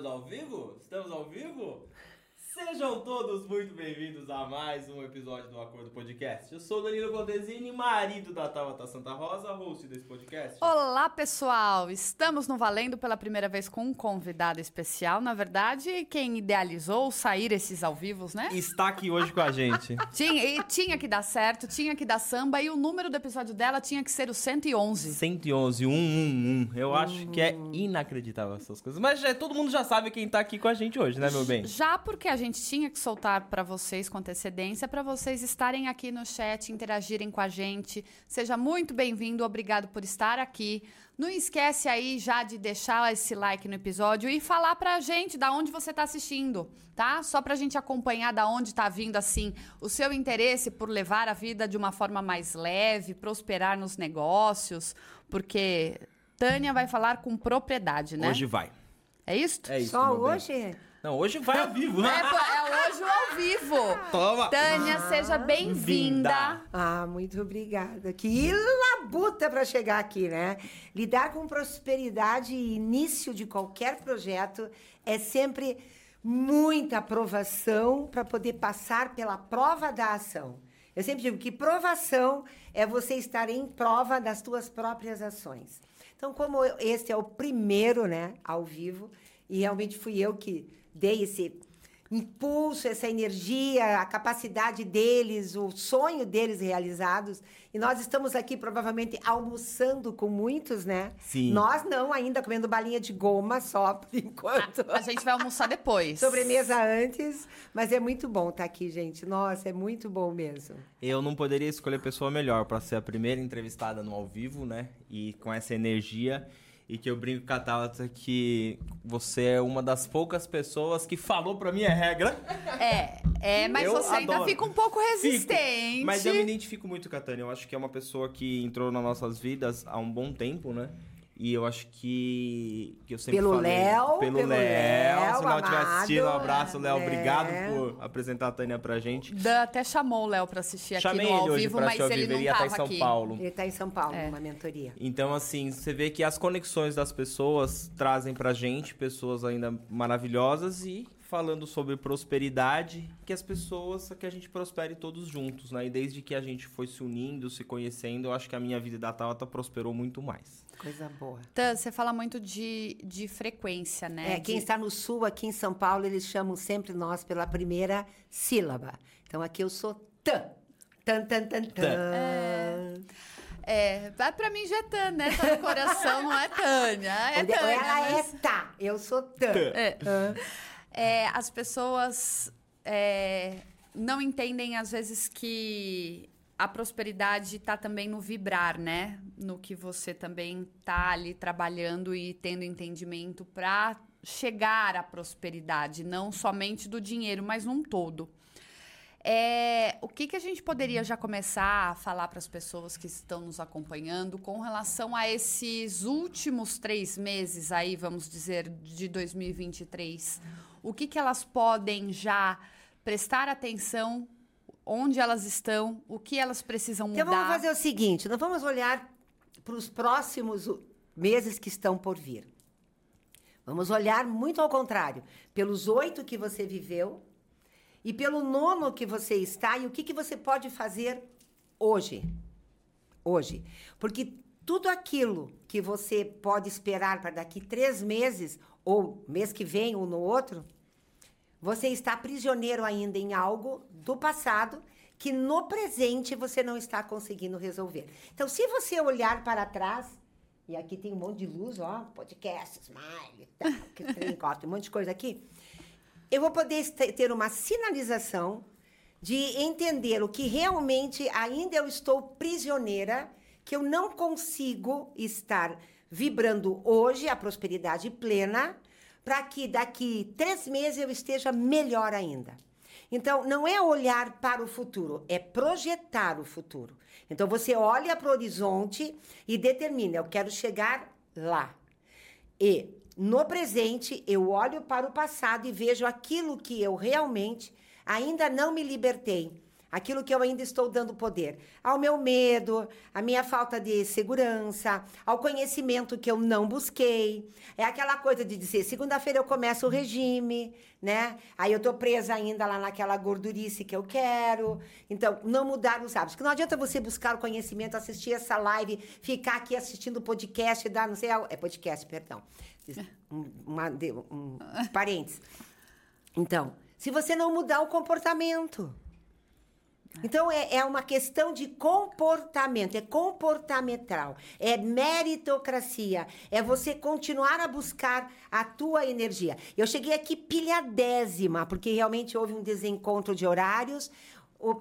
ao vivo? Estamos ao vivo? Sejam todos muito bem-vindos a mais um episódio do Acordo Podcast. Eu sou Danilo Goldesini, marido da Tabata Santa Rosa, host desse podcast. Olá, pessoal! Estamos no Valendo pela primeira vez com um convidado especial. Na verdade, quem idealizou sair esses ao vivos, né? Está aqui hoje com a gente. Tinha, e tinha que dar certo, tinha que dar samba e o número do episódio dela tinha que ser o 111. 111, 111. Eu acho que é inacreditável essas coisas. Mas já, todo mundo já sabe quem tá aqui com a gente hoje, né, meu bem? Já porque a gente tinha que soltar para vocês com antecedência, para vocês estarem aqui no chat, interagirem com a gente. Seja muito bem-vindo, obrigado por estar aqui. Não esquece aí já de deixar esse like no episódio e falar pra gente da onde você tá assistindo, tá? Só pra gente acompanhar da onde tá vindo assim o seu interesse por levar a vida de uma forma mais leve, prosperar nos negócios, porque Tânia vai falar com propriedade, né? Hoje vai. É isso? É isso. Só meu bem. Não, hoje vai ao vivo, É, né? pô, é hoje ao vivo. Toma! Tânia, seja bem-vinda. Vinda. Ah, muito obrigada. Que labuta para chegar aqui, né? Lidar com prosperidade e início de qualquer projeto é sempre muita aprovação para poder passar pela prova da ação. Eu sempre digo que provação é você estar em prova das tuas próprias ações. Então, como eu- este é o primeiro, né, ao vivo, e realmente fui eu que dei esse impulso, essa energia, a capacidade deles, o sonho deles realizados. E nós estamos aqui provavelmente almoçando com muitos, né? Sim. Nós não ainda comendo balinha de goma só por enquanto. A gente vai almoçar depois. Sobremesa antes, mas é muito bom estar aqui, gente. Nossa, é muito bom mesmo. Eu não poderia escolher pessoa melhor pra ser a primeira entrevistada no ao vivo, né? E com essa energia. E que eu brinco com a Tabata que você é uma das poucas pessoas que falou pra mim a regra. É, é, mas Eu você ainda adoro. fica um pouco resistente. Fico. Mas eu me identifico muito com a Tânia. Eu acho que é uma pessoa que entrou nas nossas vidas há um bom tempo, né? E eu acho que, que eu sempre Pelo falei... Léo, Pelo pelo Léo. Léo, Se não estiver amado. assistindo, um abraço, Léo. É. Obrigado por apresentar a Tânia pra gente. Dan até chamou o Léo pra assistir aqui Chamei no ao ele hoje vivo, pra mas ele vivo. não Ele estar tava em São aqui. Paulo. Ele está em São Paulo, É. numa mentoria. Então, assim, você vê que as conexões das pessoas trazem pra gente pessoas ainda maravilhosas e falando sobre prosperidade, que as pessoas, que a gente prospere todos juntos, né? E desde que a gente foi se unindo, se conhecendo, eu acho que a minha vida da Tauta prosperou muito mais. Coisa boa. Dan, você fala muito de, de frequência, né? É, quem De- está no sul, aqui em São Paulo, eles chamam sempre nós pela primeira sílaba. Então aqui eu sou tã. Tan, tan, tan, tan. É, vai pra mim já é Tânia, né? Tá no coração, não é Tânia. É Tânia. Ela é mas- tá, eu sou tã. É. É, as pessoas é, não entendem, às vezes, que a prosperidade está também no vibrar, né? No que você também tá ali trabalhando e tendo entendimento para chegar à prosperidade, não somente do dinheiro, mas num todo. É, o que, que a gente poderia já começar a falar para as pessoas que estão nos acompanhando com relação a esses últimos três meses aí, vamos dizer, de 2023? O que, que elas podem já prestar atenção? Onde elas estão? O que elas precisam mudar? Então vamos fazer o seguinte: nós vamos olhar para os próximos meses que estão por vir. Vamos olhar muito ao contrário, pelos oito que você viveu e pelo nono que você está e o que, que você pode fazer hoje. Hoje. Porque tudo aquilo que você pode esperar para daqui três meses, ou mês que vem ou no outro, você está prisioneiro ainda em algo do passado que no presente você não está conseguindo resolver. Então, se você olhar para trás, e aqui tem um monte de luz, ó, podcast, smile, tal, que trem, ó, tem um monte de coisa aqui. Eu vou poder ter uma sinalização de entender o que realmente ainda eu estou prisioneira, que eu não consigo estar vibrando hoje a prosperidade plena, para que daqui três meses eu esteja melhor ainda. Então, não é olhar para o futuro, é projetar o futuro. Então, você olha para o horizonte e determina: eu quero chegar lá. E no presente, eu olho para o passado e vejo aquilo que eu realmente ainda não me libertei. Aquilo que eu ainda estou dando poder, ao meu medo, à minha falta de segurança, ao conhecimento que eu não busquei. É aquela coisa de dizer, segunda-feira eu começo o regime, né? Aí eu tô presa ainda lá naquela gordurice que eu quero. Então, não mudar os hábitos. Porque não adianta você buscar o conhecimento, assistir essa live, ficar aqui assistindo o podcast, dar não sei, é podcast, perdão. Um, uma, um, um parênteses. Então, se você não mudar o comportamento, então, é, é uma questão de comportamento, é comportamental, é meritocracia, é você continuar a buscar a tua energia. Eu cheguei aqui pilhadésima, porque realmente houve um desencontro de horários,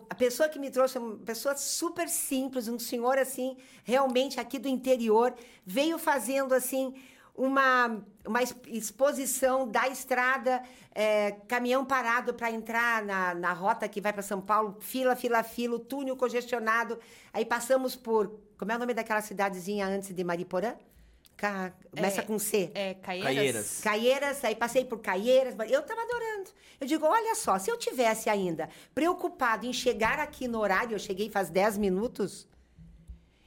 a pessoa que me trouxe, uma pessoa super simples, um senhor assim, realmente aqui do interior, veio fazendo assim uma, uma exposição da estrada, é, caminhão parado para entrar na, na rota que vai para São Paulo, fila, fila, fila, túnel congestionado. Aí passamos por. Como é o nome daquela cidadezinha antes de Mariporã? Ca... Começa é, com C. É, Caieiras. Caieiras. Caieiras, aí passei por Caieiras. Eu estava adorando. Eu digo, olha só, se eu tivesse ainda preocupado em chegar aqui no horário, eu cheguei faz 10 minutos,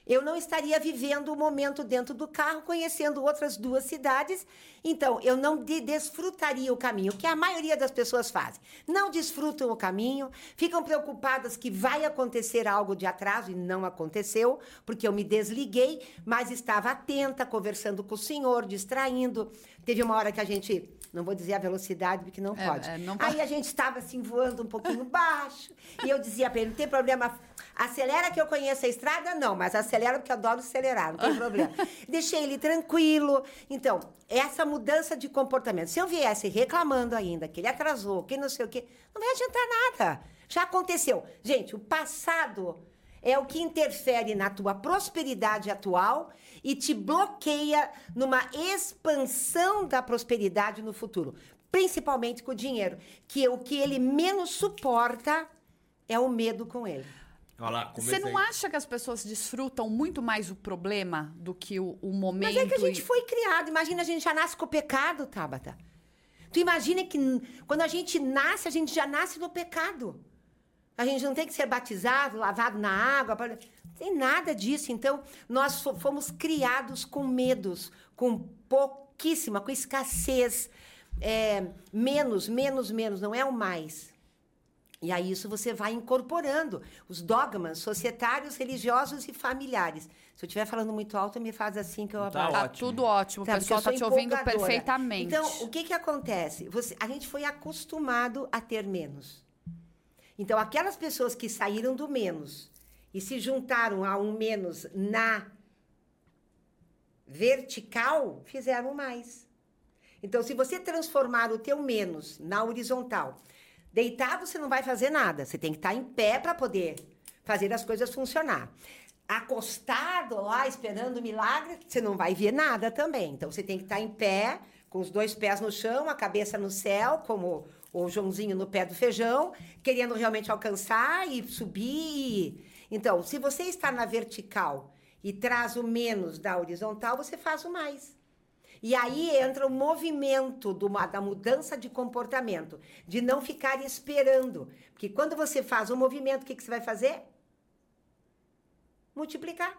eu não estaria vivendo o momento dentro do carro, conhecendo outras duas cidades. Então, eu não de desfrutaria o caminho, que a maioria das pessoas fazem. Não desfrutam o caminho, ficam preocupadas que vai acontecer algo de atraso e não aconteceu, porque eu me desliguei, mas estava atenta, conversando com o senhor, distraindo. Teve uma hora que a gente não vou dizer a velocidade, porque não é, pode. É, não Aí a gente estava assim, voando um pouquinho baixo. e eu dizia para ele: não tem problema, acelera que eu conheço a estrada? Não, mas acelera porque eu adoro acelerar, não tem problema. Deixei ele tranquilo. Então, essa mudança de comportamento. Se eu viesse reclamando ainda que ele atrasou, que não sei o quê, não vai adiantar nada. Já aconteceu. Gente, o passado é o que interfere na tua prosperidade atual e te bloqueia numa expansão da prosperidade no futuro, principalmente com o dinheiro, que o que ele menos suporta é o medo com ele. Lá, Você não acha que as pessoas desfrutam muito mais o problema do que o, o momento? Mas é que a gente e... foi criado. Imagina, a gente já nasce com o pecado, Tabata. Tu imagina que quando a gente nasce, a gente já nasce no pecado. A gente não tem que ser batizado, lavado na água. Não tem nada disso. Então, nós fomos criados com medos, com pouquíssima, com escassez. É, menos, menos, menos, não é o mais. E aí isso você vai incorporando os dogmas societários, religiosos e familiares. Se eu estiver falando muito alto, me faz assim que eu tá, tá tudo ótimo, tá, o pessoal está te ouvindo perfeitamente. Então, o que, que acontece? Você, a gente foi acostumado a ter menos. Então, aquelas pessoas que saíram do menos e se juntaram a um menos na vertical, fizeram mais. Então, se você transformar o teu menos na horizontal, deitado você não vai fazer nada, você tem que estar em pé para poder fazer as coisas funcionar. Acostado lá esperando o milagre, você não vai ver nada também. Então você tem que estar em pé, com os dois pés no chão, a cabeça no céu, como o Joãozinho no pé do feijão, querendo realmente alcançar e subir. Então, se você está na vertical e traz o menos da horizontal, você faz o mais. E aí entra o movimento do, da mudança de comportamento, de não ficar esperando. Porque quando você faz o movimento, o que, que você vai fazer? Multiplicar.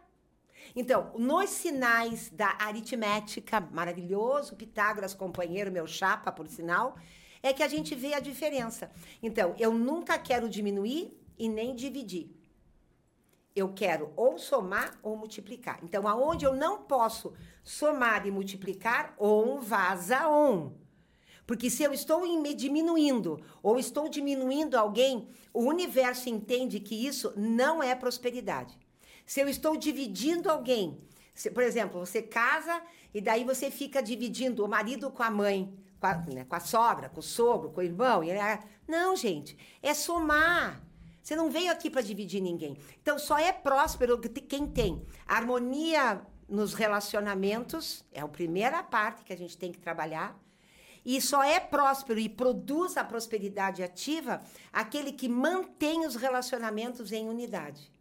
Então, nos sinais da aritmética, maravilhoso, Pitágoras, companheiro, meu chapa, por sinal, é que a gente vê a diferença. Então, eu nunca quero diminuir e nem dividir. Eu quero ou somar ou multiplicar. Então, aonde eu não posso somar e multiplicar, on vaza on. Porque se eu estou me diminuindo ou estou diminuindo alguém, o universo entende que isso não é prosperidade. Se eu estou dividindo alguém, se, por exemplo, você casa e daí você fica dividindo o marido com a mãe, com a, né, com a sogra, com o sogro, com o irmão. E, não, gente, é somar. Você não veio aqui para dividir ninguém. Então, só é próspero quem tem harmonia nos relacionamentos, é a primeira parte que a gente tem que trabalhar. E só é próspero e produz a prosperidade ativa aquele que mantém os relacionamentos em unidade.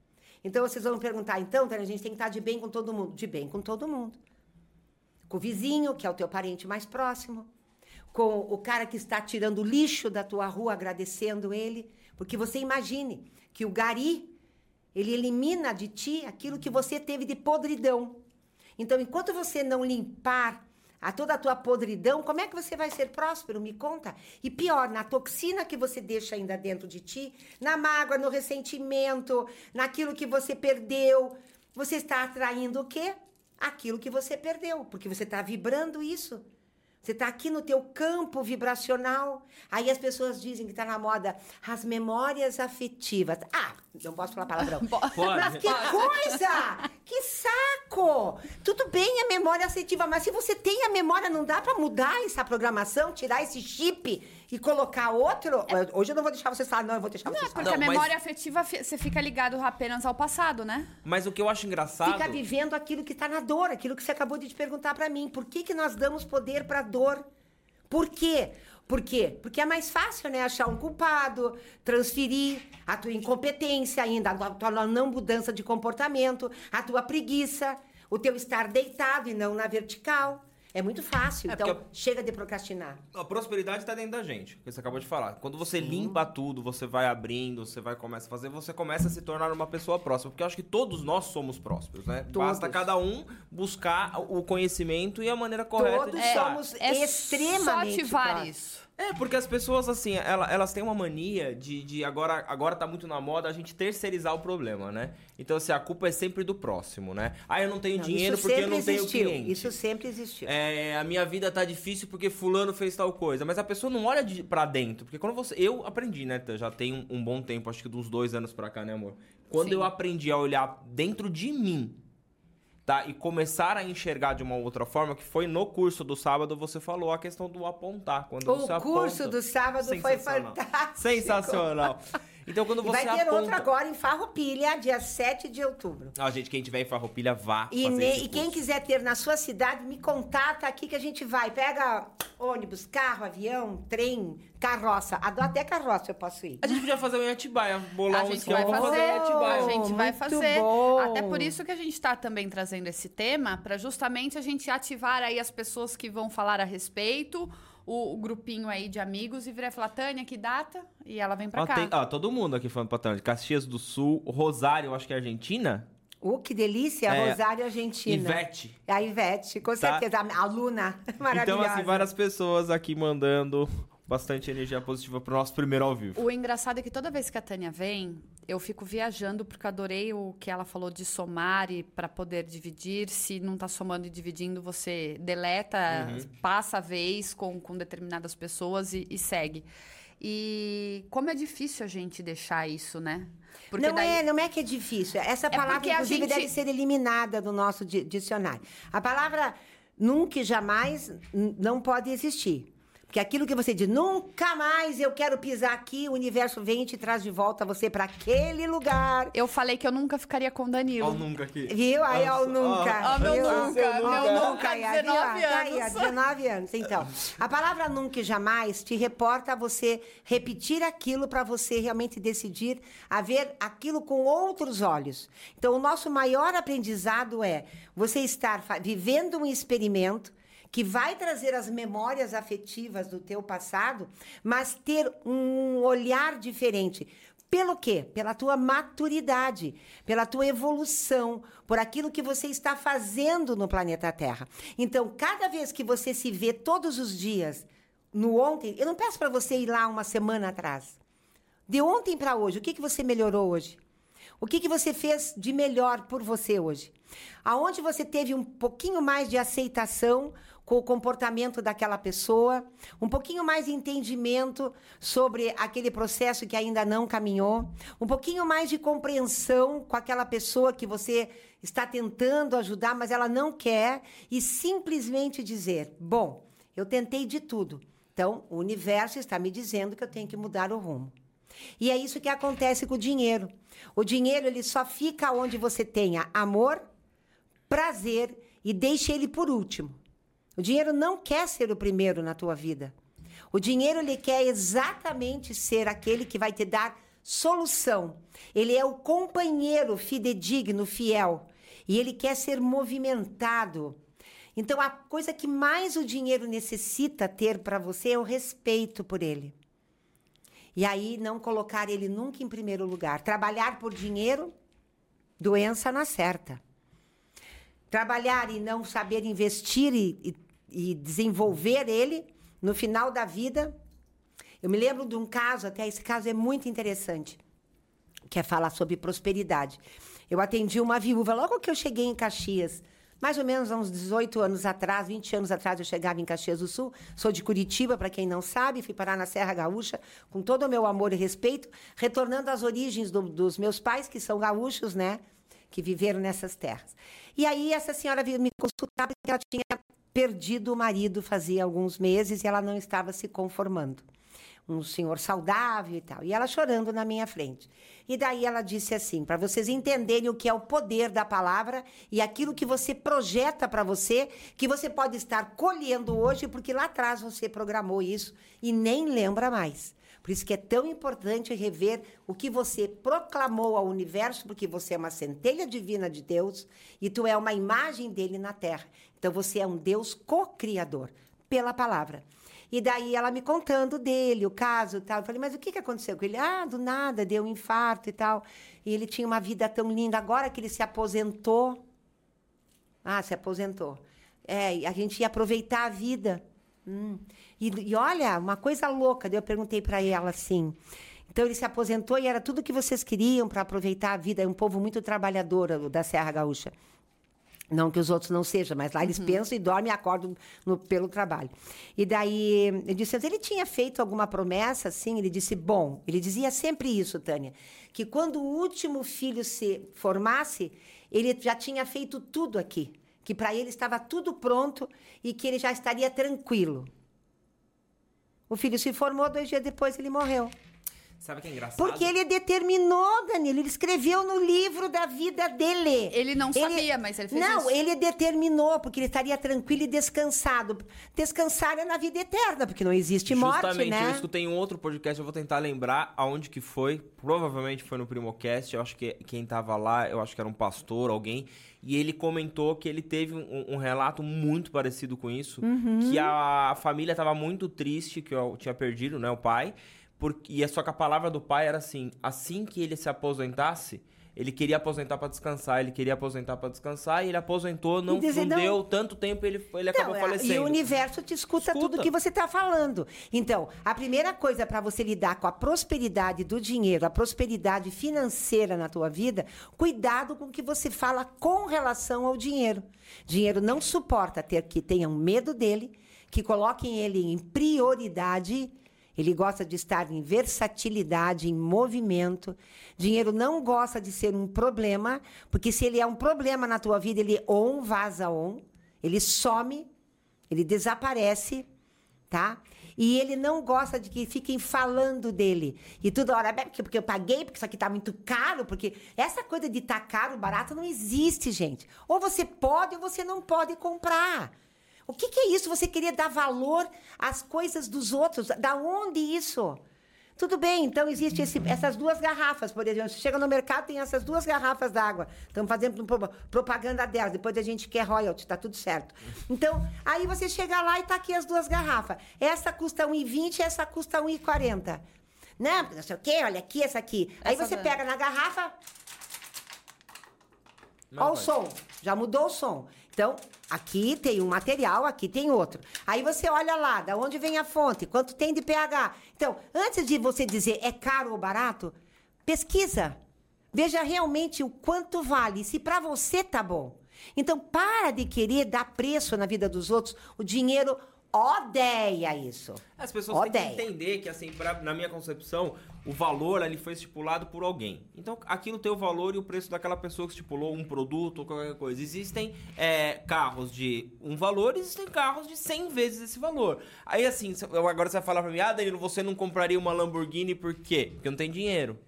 Então vocês vão perguntar, então, a gente tem que estar de bem com todo mundo. De bem com todo mundo. Com o vizinho, que é o teu parente mais próximo com o cara que está tirando lixo da tua rua, agradecendo ele. Porque você imagine que o gari, ele elimina de ti aquilo que você teve de podridão. Então, enquanto você não limpar a toda a tua podridão, como é que você vai ser próspero? Me conta. E pior, na toxina que você deixa ainda dentro de ti, na mágoa, no ressentimento, naquilo que você perdeu, você está atraindo o quê? Aquilo que você perdeu, porque você está vibrando isso. Você está aqui no teu campo vibracional. Aí as pessoas dizem que está na moda as memórias afetivas. Ah, não posso falar palavrão. Pode. Mas que coisa! Que saco! Tudo bem a memória afetiva, mas se você tem a memória, não dá para mudar essa programação, tirar esse chip e colocar outro? Hoje eu não vou deixar vocês falar, não, eu vou deixar Não, é vocês porque falar. Não, a mas- memória afetiva, fi- você fica ligado apenas ao passado, né? Mas o que eu acho engraçado. Fica vivendo aquilo que está na dor, aquilo que você acabou de te perguntar para mim. Por que, que nós damos poder para dor? Por quê? Por quê? Porque é mais fácil, né? Achar um culpado, transferir a tua incompetência ainda, a tua não mudança de comportamento, a tua preguiça, o teu estar deitado e não na vertical. É muito fácil. É, então, porque- chega de procrastinar. A prosperidade está dentro da gente, que você acabou de falar. Quando você limpa tudo, você vai abrindo, você vai começa a fazer, você começa a se tornar uma pessoa próspera. Porque eu acho que todos nós somos prósperos, né? Todos. Basta cada um buscar o conhecimento e a maneira correta Todos de estar. somos É extremamente só ativar isso. É, porque as pessoas, assim, ela- elas têm uma mania de, de agora, agora tá muito na moda a gente terceirizar o problema, né? Então, assim, a culpa é sempre do próximo, né? Ah, eu não tenho Não, dinheiro porque eu não tenho existiu. cliente. Isso sempre existiu. É, a minha vida tá difícil porque fulano fez tal coisa. Mas a pessoa não olha de, pra dentro. Porque quando você. Eu aprendi, né? Já tem um, um bom tempo, acho que de uns dois anos pra cá, né, amor? Quando Sim. eu aprendi a olhar dentro de mim, tá? E começar a enxergar de uma outra forma, que foi no curso do sábado, você falou a questão do apontar. Quando O curso aponta. do sábado foi fantástico. Sensacional. Então, quando E você vai ter aponta... outro agora em Farroupilha, dia 7 de outubro. Ah, gente, quem tiver em Farroupilha, vá E, fazer ne- e quem quiser ter na sua cidade, me contata aqui que a gente vai. Pega ônibus, carro, avião, trem, carroça. Ado- Até carroça eu posso ir. A gente podia fazer um em Atibaia, bolar A um gente esquema vai pra fazer, em Atibaia. a gente vai Muito fazer. bom. Até por isso que a gente está também trazendo esse tema, para justamente a gente ativar aí as pessoas que vão falar a respeito, o, o grupinho aí de amigos e virar e falar, Tânia, que data? E ela vem pra Ó, cá. tem- ó, todo mundo aqui falando pra Tânia. Caxias do Sul, Rosário, acho que é Argentina. Oh, que delícia, É. Rosário, Argentina. Ivete. A Ivete, com Tá. certeza. A aluna maravilhosa. Então, assim, várias pessoas aqui mandando bastante energia positiva pro nosso primeiro ao vivo. O engraçado é que toda vez que a Tânia vem, eu fico viajando porque eu adorei o que ela falou de somar e para poder dividir. Se não tá somando e dividindo, você deleta, Uhum. passa a vez com, com determinadas pessoas e, e segue. E como é difícil a gente deixar isso, né? Porque não, daí- é, não é que é difícil. Essa palavra, porque a inclusive, gente- deve ser eliminada do nosso di- dicionário. A palavra nunca e jamais não pode existir. Porque aquilo que você diz, nunca mais eu quero pisar aqui, o universo vem e te traz de volta você para aquele lugar. Eu falei que eu nunca ficaria com o Danilo. Ó, nunca aqui. Viu? Aí, o nunca. ó, meu nunca, meu o nunca, aí, ó, 19 viu? Aí, ó, anos. 19 anos. Então, a palavra nunca e jamais te reporta a você repetir aquilo para você realmente decidir a ver aquilo com outros olhos. Então, o nosso maior aprendizado é você estar vivendo um experimento que vai trazer as memórias afetivas do teu passado, mas ter um olhar diferente. Pelo quê? Pela tua maturidade, pela tua evolução, por aquilo que você está fazendo no planeta Terra. Então, cada vez que você se vê todos os dias no ontem, eu não peço para você ir lá uma semana atrás. De ontem para hoje, o que, que você melhorou hoje? O que, que você fez de melhor por você hoje? Aonde você teve um pouquinho mais de aceitação com o comportamento daquela pessoa, um pouquinho mais de entendimento sobre aquele processo que ainda não caminhou, um pouquinho mais de compreensão com aquela pessoa que você está tentando ajudar, mas ela não quer, e simplesmente dizer: bom, eu tentei de tudo. Então, o universo está me dizendo que eu tenho que mudar o rumo. E é isso que acontece com o dinheiro. O dinheiro ele só fica onde você tenha amor, prazer e deixe ele por último. O dinheiro não quer ser o primeiro na tua vida. O dinheiro ele quer exatamente ser aquele que vai te dar solução. Ele é o companheiro fidedigno, fiel, e ele quer ser movimentado. Então, a coisa que mais o dinheiro necessita ter para você é o respeito por ele. E aí, não colocar ele nunca em primeiro lugar. Trabalhar por dinheiro, doença na certa. Trabalhar e não saber investir e, e, e desenvolver ele, no final da vida. Eu me lembro de um caso, até esse caso é muito interessante, que é falar sobre prosperidade. Eu atendi uma viúva logo que eu cheguei em Caxias mais ou menos há uns 18 anos atrás, 20 anos atrás, eu chegava em Caxias do Sul. Sou de Curitiba, para quem não sabe, fui parar na Serra Gaúcha, com todo o meu amor e respeito, retornando às origens do, dos meus pais, que são gaúchos, né? Que viveram nessas terras. E aí, essa senhora veio me consultar porque ela tinha perdido o marido fazia alguns meses e ela não estava se conformando um senhor saudável e tal. E ela chorando na minha frente. E daí ela disse assim, para vocês entenderem o que é o poder da palavra e aquilo que você projeta para você, que você pode estar colhendo hoje, porque lá atrás você programou isso e nem lembra mais. Por isso que é tão importante rever o que você proclamou ao universo, porque você é uma centelha divina de Deus e tu é uma imagem dele na terra. Então você é um Deus co-criador pela palavra. E daí ela me contando dele, o caso e tal. Eu falei, mas o que, que aconteceu com ele? Ah, do nada, deu um infarto e tal. E ele tinha uma vida tão linda. Agora que ele se aposentou. Ah, se aposentou. É, a gente ia aproveitar a vida. Hum. E, e, olha, uma coisa louca. Daí eu perguntei para ela assim. Então ele se aposentou e era tudo que vocês queriam para aproveitar a vida. É um povo muito trabalhador da Serra Gaúcha. Não que os outros não sejam, mas lá eles uhum. pensam e dormem e acordam no, pelo trabalho. E daí, eu disse, ele tinha feito alguma promessa, assim? Ele disse, bom, ele dizia sempre isso, Tânia, que quando o último filho se formasse, ele já tinha feito tudo aqui, que para ele estava tudo pronto e que ele já estaria tranquilo. O filho se formou, dois dias depois ele morreu. Sabe que é engraçado? Porque ele determinou, Danilo, ele escreveu no livro da vida dele. Ele não ele... sabia, mas ele fez não, isso. Não, ele determinou, porque ele estaria tranquilo e descansado. Descansar é na vida eterna, porque não existe morte, Justamente, né? eu escutei em outro podcast, eu vou tentar lembrar aonde que foi. Provavelmente foi no Primocast, eu acho que quem tava lá, eu acho que era um pastor, alguém. E ele comentou que ele teve um, um relato muito parecido com isso. Uhum. Que a família estava muito triste, que eu tinha perdido, né, o pai. Porque, e é só que a palavra do pai era assim: assim que ele se aposentasse, ele queria aposentar para descansar, ele queria aposentar para descansar e ele aposentou, não, dizer, não, não, deu tanto tempo, ele, ele acabou não, falecendo. E o universo te escuta, escuta. tudo que você está falando. Então, a primeira coisa para você lidar com a prosperidade do dinheiro, a prosperidade financeira na tua vida, cuidado com o que você fala com relação ao dinheiro. Dinheiro não suporta ter que tenham medo dele, que coloquem ele em prioridade ele gosta de estar em versatilidade, em movimento. Dinheiro não gosta de ser um problema, porque se ele é um problema na tua vida, ele on vaza on, ele some, ele desaparece, tá? E ele não gosta de que fiquem falando dele. E toda hora, porque, porque eu paguei, porque isso aqui tá muito caro, porque essa coisa de tá caro, barato, não existe, gente. Ou você pode ou você não pode comprar. O que, que, é isso? Você querer dar valor às coisas dos outros? Da onde isso? Tudo bem, então existem essas duas garrafas, por exemplo. Você chega no mercado, tem essas duas garrafas d'água. Estamos fazendo propaganda delas. Depois a gente quer royalty, tá tudo certo. Então, aí você chega lá e tá aqui as duas garrafas. Essa custa 1,20 essa custa 1,40. Não, não sei o quê, olha aqui, essa aqui. Aí você pega na garrafa. Olha o som. Já mudou o som. Então, aqui tem um material, aqui tem outro. Aí você olha lá, da onde vem a fonte, quanto tem de pH. Então, antes de você dizer é caro ou barato, pesquisa. Veja realmente o quanto vale, se para você tá bom. Então, para de querer dar preço na vida dos outros. O dinheiro odeia isso. As pessoas odeia. têm que entender que, assim, pra, na minha concepção, o valor ali foi estipulado por alguém. Então, aquilo tem o valor e o preço daquela pessoa que estipulou um produto ou qualquer coisa. Existem é, carros de um valor, existem carros de 100 vezes esse valor. Aí, assim, agora você vai falar pra mim, ah, Danilo, você não compraria uma Lamborghini por quê? Porque não tem dinheiro.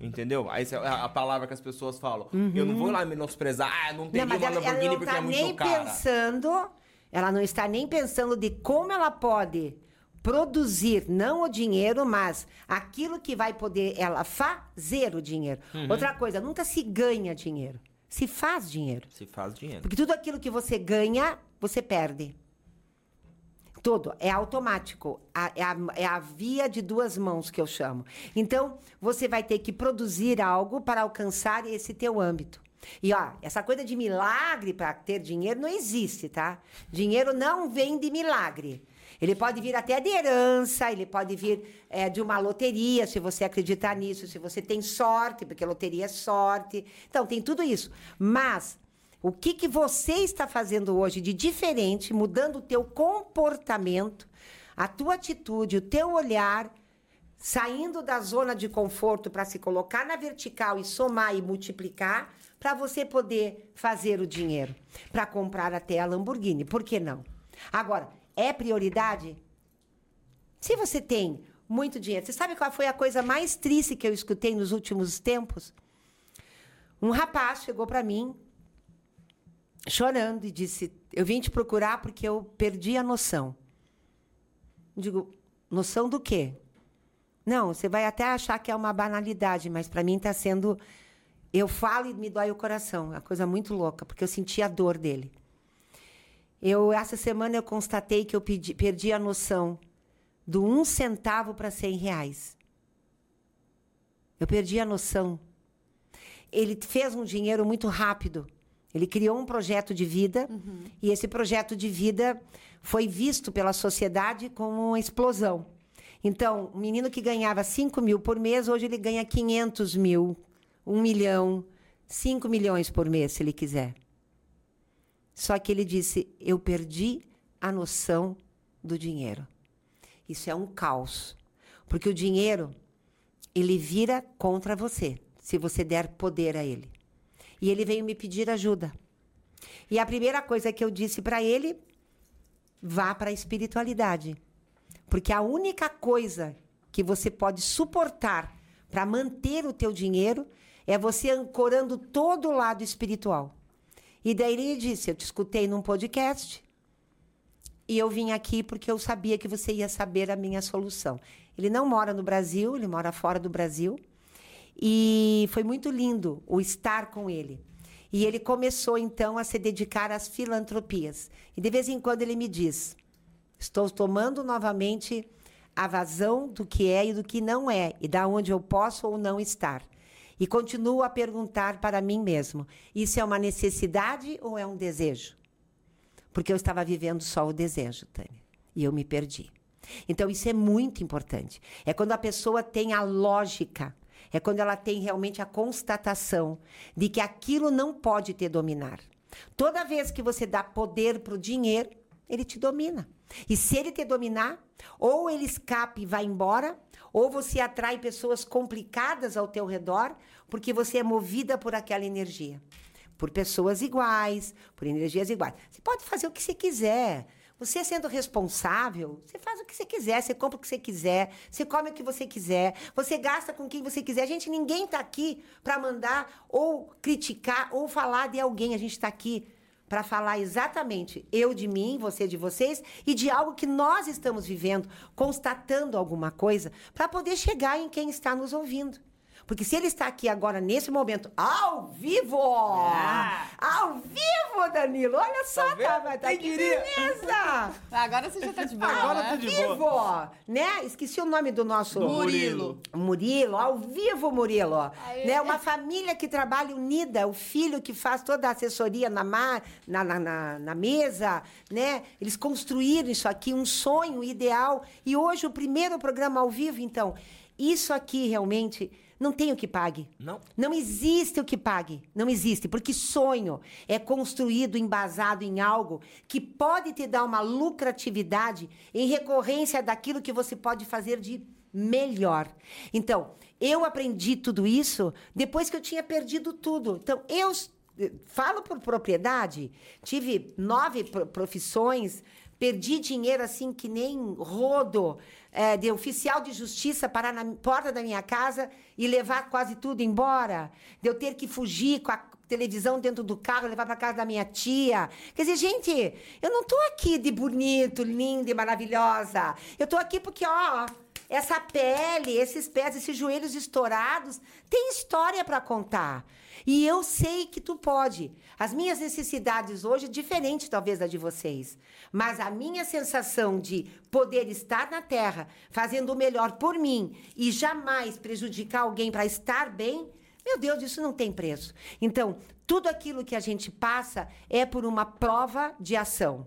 Entendeu? Aí é a palavra que as pessoas falam. Uhum. Eu não vou lá menosprezar, ah, não não, uma Lamborghini ela, ela porque tá é muito cara. nem pensando ela não está nem pensando de como ela pode produzir não o dinheiro, mas aquilo que vai poder ela fazer o dinheiro. Uhum. Outra coisa, nunca se ganha dinheiro. se faz dinheiro. Se faz dinheiro. Porque tudo aquilo que você ganha, você perde. Tudo. É automático. É, a, é a via de duas mãos que eu chamo. Então, você vai ter que produzir algo para alcançar esse teu âmbito. E ó, essa coisa de milagre para ter dinheiro não existe, tá? Dinheiro não vem de milagre. Ele pode vir até de herança, ele pode vir é, de uma loteria, se você acreditar nisso, se você tem sorte, porque loteria é sorte. Então, tem tudo isso. Mas o que, que você está fazendo hoje de diferente, mudando o teu comportamento, a tua atitude, o teu olhar, saindo da zona de conforto para se colocar na vertical e somar e multiplicar, para você poder fazer o dinheiro, para comprar até a Lamborghini. Por que não? Agora, é prioridade? Se você tem muito dinheiro, você sabe qual foi a coisa mais triste que eu escutei nos últimos tempos? Um rapaz chegou para mim chorando e disse: Eu vim te procurar porque eu perdi a noção. Digo: Noção do quê? Não, você vai até achar que é uma banalidade, mas para mim está sendo. Eu falo e me dói o coração. É uma coisa muito louca, porque eu senti a dor dele. Eu, essa semana eu constatei que eu pedi- perdi a noção do um centavo para cem reais. Eu perdi a noção. Ele fez um dinheiro muito rápido. Ele criou um projeto de vida e esse projeto de vida foi visto pela sociedade como uma explosão. Então, um menino que ganhava 5 mil por mês, hoje ele ganha 500 mil, 1 milhão, 5 milhões por mês, se ele quiser. Só que ele disse: Eu perdi a noção do dinheiro. Isso é um caos. Porque o dinheiro, ele vira contra você, se você der poder a ele. E ele veio me pedir ajuda. E a primeira coisa que eu disse para ele: vá para a espiritualidade. Porque a única coisa que você pode suportar para manter o teu dinheiro é você ancorando todo o lado espiritual. E daí ele disse: Eu te escutei num podcast e eu vim aqui porque eu sabia que você ia saber a minha solução. Ele não mora no Brasil, ele mora fora do Brasil. E foi muito lindo o estar com ele. E ele começou então a se dedicar às filantropias. E de vez em quando ele me diz: Estou tomando novamente a vazão do que é e do que não é, e da onde eu posso ou não estar. E continuo a perguntar para mim mesmo: isso é uma necessidade ou é um desejo? Porque eu estava vivendo só o desejo, Tânia, e eu me perdi. Então isso é muito importante. É quando a pessoa tem a lógica, é quando ela tem realmente a constatação de que aquilo não pode te dominar. Toda vez que você dá poder para o dinheiro, ele te domina. E se ele te dominar, ou ele escapa e vai embora, ou você atrai pessoas complicadas ao teu redor, porque você é movida por aquela energia. Por pessoas iguais, por energias iguais. Você pode fazer o que você quiser. Você sendo responsável, você faz o que você quiser, você compra o que você quiser, você come o que você quiser, você gasta com quem você quiser. Gente, ninguém está aqui para mandar ou criticar ou falar de alguém. A gente está aqui para falar exatamente eu de mim, você de vocês e de algo que nós estamos vivendo, constatando alguma coisa, para poder chegar em quem está nos ouvindo. Porque se ele está aqui agora, nesse momento, ao vivo! Ao vivo, Danilo! Olha só, Tá tá, tá, que beleza! Agora você já tá de boa. Agora né? tá de vivo! Né? Esqueci o nome do nosso... Do Murilo. Murilo, ao vivo, Murilo. Né? Uma família que trabalha unida, o filho que faz toda a assessoria na, ma- na, na, na, na mesa, né? Eles construíram isso aqui, um sonho ideal. E hoje o primeiro programa ao vivo, então, isso aqui realmente não tem o que pague. Não. Não existe o que pague. Não existe. Porque sonho é construído, embasado em algo que pode te dar uma lucratividade em recorrência daquilo que você pode fazer de melhor. Então, eu aprendi tudo isso depois que eu tinha perdido tudo. Então, eu falo por propriedade, tive nove pro- profissões, perdi dinheiro assim que nem rodo eh, de oficial de justiça parar na porta da minha casa e levar quase tudo embora, de eu ter que fugir com a televisão dentro do carro, levar para casa da minha tia. Quer dizer, gente, eu não tô aqui de bonito, linda e maravilhosa. Eu tô aqui porque, ó, essa pele, esses pés, esses joelhos estourados, tem história para contar. E eu sei que tu pode. As minhas necessidades hoje, diferente talvez da de vocês, mas a minha sensação de poder estar na terra, fazendo o melhor por mim e jamais prejudicar alguém para estar bem, meu Deus, isso não tem preço. Então, tudo aquilo que a gente passa é por uma prova de ação.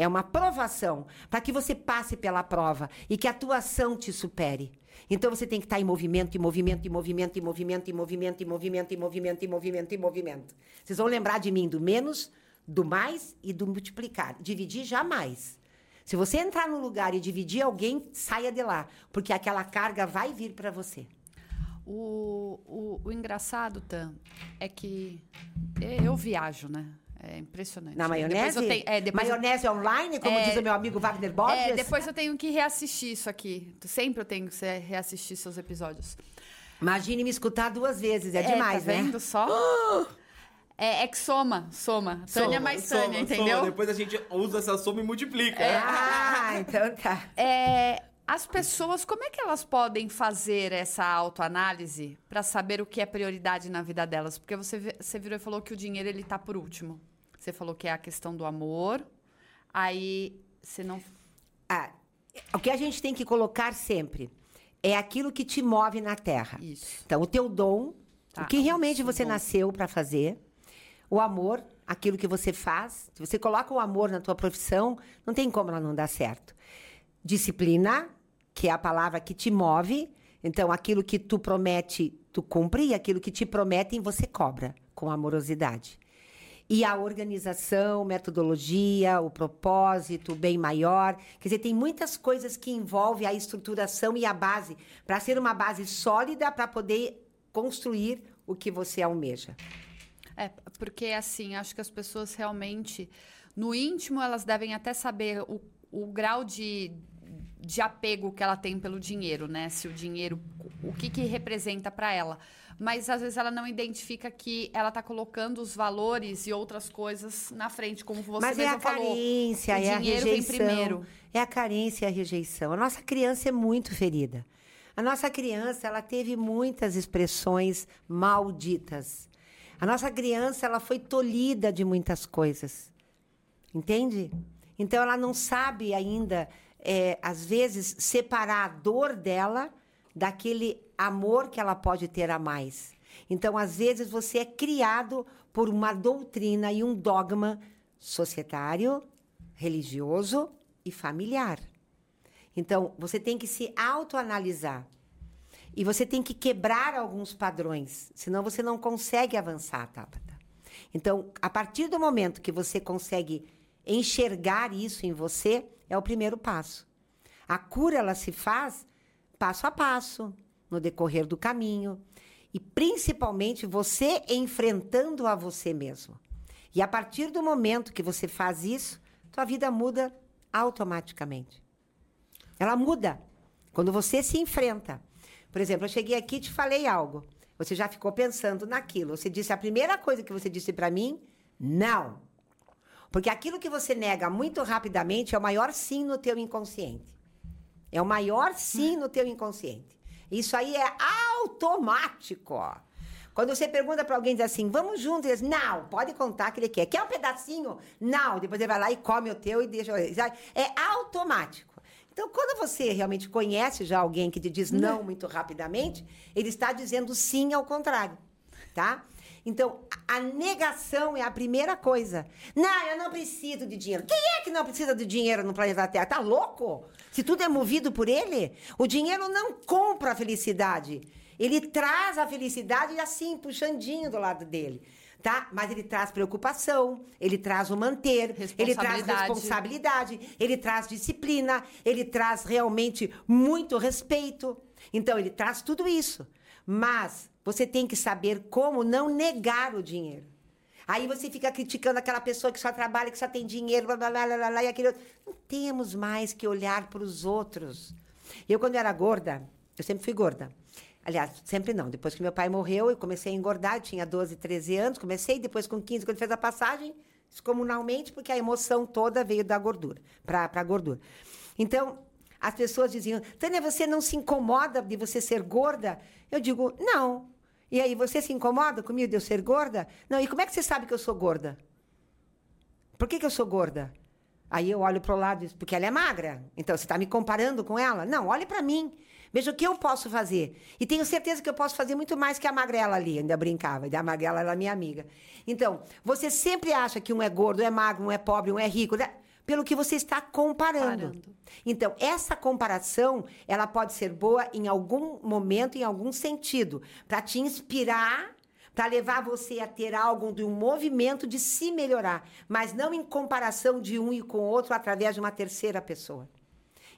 É uma provação para que você passe pela prova e que a tua ação te supere. Então você tem que estar em movimento, em movimento, em movimento, em movimento, em movimento, em movimento, em movimento, em movimento, em movimento. Vocês vão lembrar de mim do menos, do mais e do multiplicar. Dividir jamais. Se você entrar no lugar e dividir alguém, saia de lá, porque aquela carga vai vir para você. O, o, o engraçado, Tan, é que eu viajo, né? É impressionante. Na maionese? Depois eu tenho, é, depois maionese online, como é, diz o meu amigo Wagner Borges? É, depois eu tenho que reassistir isso aqui. Sempre eu tenho que reassistir seus episódios. Imagine me escutar duas vezes, é, demais, tá né? vendo só? É, é que soma, soma. Tânia é mais Tânia, soma, entendeu? Soma. Depois a gente usa essa soma e multiplica. É. Ah, então tá. É, as pessoas, como é que elas podem fazer essa autoanálise para saber o que é prioridade na vida delas? Porque você, você virou e falou que o dinheiro ele tá por último. Você falou que é a questão do amor. Aí você não. Ah, o que a gente tem que colocar sempre é aquilo que te move na terra. Isso. Então, o teu dom, Tá, o que realmente você bom. nasceu para fazer, o amor, aquilo que você faz. Se você coloca o amor na tua profissão, não tem como ela não dar certo. Disciplina, que é a palavra que te move. Então, aquilo que tu promete, tu cumpre, e aquilo que te prometem, você cobra com amorosidade. E a organização, metodologia, o propósito, bem maior. Quer dizer, tem muitas coisas que envolvem a estruturação e a base, para ser uma base sólida para poder construir o que você almeja. É, porque assim, acho que as pessoas realmente, no íntimo, elas devem até saber o, o grau de, de apego que ela tem pelo dinheiro, né? Se o dinheiro, o que, que representa para ela. Mas às vezes ela não identifica que ela está colocando os valores e outras coisas na frente, como você Mas é mesmo a falou. carência, o é a dinheiro vem rejeição. primeiro. É a carência e a rejeição. A nossa criança é muito ferida. A nossa criança, ela teve muitas expressões malditas. A nossa criança, ela foi tolhida de muitas coisas. Entende? Então, ela não sabe ainda, é, às vezes, separar a dor dela daquele amor que ela pode ter a mais. Então, às vezes, você é criado por uma doutrina e um dogma societário, religioso e familiar. Então, você tem que se autoanalisar. E você tem que quebrar alguns padrões, senão você não consegue avançar, Tabata. Então, a partir do momento que você consegue enxergar isso em você, é o primeiro passo. A cura ela se faz passo a passo, no decorrer do caminho, e principalmente você enfrentando a você mesmo. E a partir do momento que você faz isso, tua vida muda automaticamente. Ela muda quando você se enfrenta. Por exemplo, eu cheguei aqui e te falei algo. Você já ficou pensando naquilo. Você disse a primeira coisa que você disse para mim, não. Porque aquilo que você nega muito rapidamente é o maior sim no teu inconsciente. É o maior sim no teu inconsciente. Isso aí é automático. ó. Quando você pergunta para alguém diz assim, vamos juntos, ele diz, não, pode contar que ele quer. Quer um pedacinho? Não. Depois ele vai lá e come o teu e deixa. É automático. Então, quando você realmente conhece já alguém que te diz não muito rapidamente, ele está dizendo sim ao contrário, tá? Então, a negação é a primeira coisa. Não, eu não preciso de dinheiro. Quem é que não precisa de dinheiro no planeta Terra? Tá louco? Se tudo é movido por ele, o dinheiro não compra a felicidade. Ele traz a felicidade assim, puxandinho do lado dele. Tá? Mas ele traz preocupação, ele traz o manter, ele traz responsabilidade, ele traz disciplina, ele traz realmente muito respeito. Então, ele traz tudo isso. Mas você tem que saber como não negar o dinheiro. Aí você fica criticando aquela pessoa que só trabalha, que só tem dinheiro, blá, blá, blá, blá, blá, e aquele outro. Não temos mais que olhar para os outros. Eu, quando era gorda, eu sempre fui gorda. Aliás, sempre não. Depois que meu pai morreu, eu comecei a engordar. Eu tinha 12, 13 anos. Comecei, depois com 15, quando fez a passagem, descomunalmente, porque a emoção toda veio da gordura, para a gordura. Então, as pessoas diziam: Tânia, você não se incomoda de você ser gorda? Eu digo: não. E aí, você se incomoda comigo de eu ser gorda? Não, e como é que você sabe que eu sou gorda? Por que, que eu sou gorda? Aí eu olho para o lado e digo, porque ela é magra. Então, você está me comparando com ela? Não, olhe para mim. Veja o que eu posso fazer. E tenho certeza que eu posso fazer muito mais que a magrela ali. Ainda brincava. E a magrela era minha amiga. Então, você sempre acha que um é gordo, um é magro, um é pobre, um é rico. Né? Pelo que você está comparando. Comparando. Então, essa comparação, ela pode ser boa em algum momento, em algum sentido. Para te inspirar para levar você a ter algo de um movimento de se melhorar, mas não em comparação de um e com o outro através de uma terceira pessoa.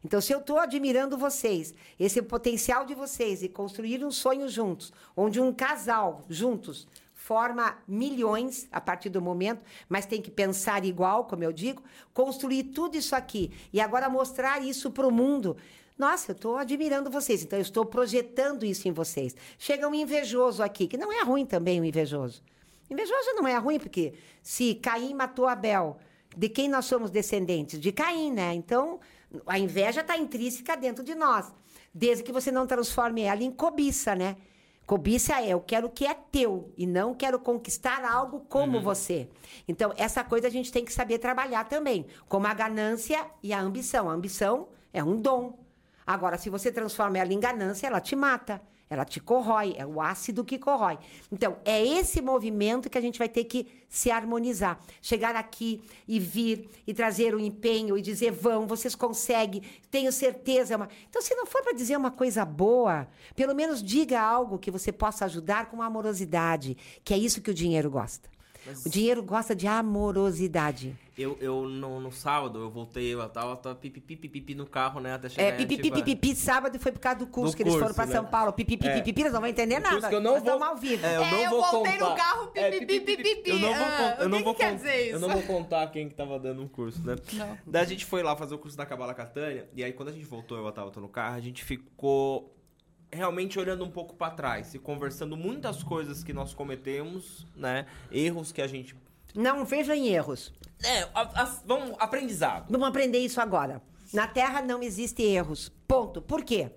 Então, se eu estou admirando vocês, esse potencial de vocês e construir um sonho juntos, onde um casal juntos forma milhões a partir do momento, mas tem que pensar igual, como eu digo, construir tudo isso aqui e agora mostrar isso para o mundo. Nossa, eu estou admirando vocês, então eu estou projetando isso em vocês. Chega um invejoso aqui, que não é ruim também o invejoso. Invejoso não é ruim, porque se Caim matou Abel, de quem nós somos descendentes? De Caim, né? Então, a inveja está intrínseca dentro de nós. Desde que você não transforme ela em cobiça, né? Cobiça é eu quero o que é teu e não quero conquistar algo como você. Então, essa coisa a gente tem que saber trabalhar também, como a ganância e a ambição. A ambição é um dom. Agora, se você transforma ela em ganância, ela te mata. Ela te corrói, é o ácido que corrói. Então, é esse movimento que a gente vai ter que se harmonizar. Chegar aqui e vir e trazer o empenho e dizer: vão, vocês conseguem, tenho certeza. é uma-" Então, se não for para dizer uma coisa boa, pelo menos diga algo que você possa ajudar com amorosidade, que é isso que o dinheiro gosta. Mas- O dinheiro gosta de amorosidade. Eu, eu no, no sábado, eu voltei, eu tava, tava pipi, pipi, pipi no carro, né? Até chegar É, pipi, tipo, pipi, pipi, sábado foi por causa do curso Do que eles foram curso, para né? São Paulo. Pipi, pipi, É. pipi, eles não vão entender nada. que eu não Nós vou- ao vivo. É, eu É, não eu vou voltei contar. no carro, pipi, É, Eu não vou, ah, eu o não que vou que Eu não vou contar quem que tava dando o curso, né? Não. Daí a gente foi lá fazer o curso da Cabala Catânia, e aí quando a gente voltou, eu tava no carro, a gente ficou realmente olhando um pouco pra trás e conversando muitas coisas que nós cometemos, né? Erros que a gente. Não vejam em erros. É, a- a- vamos, aprendizado. Vamos aprender isso agora. Na Terra não existem erros. Ponto. Por quê?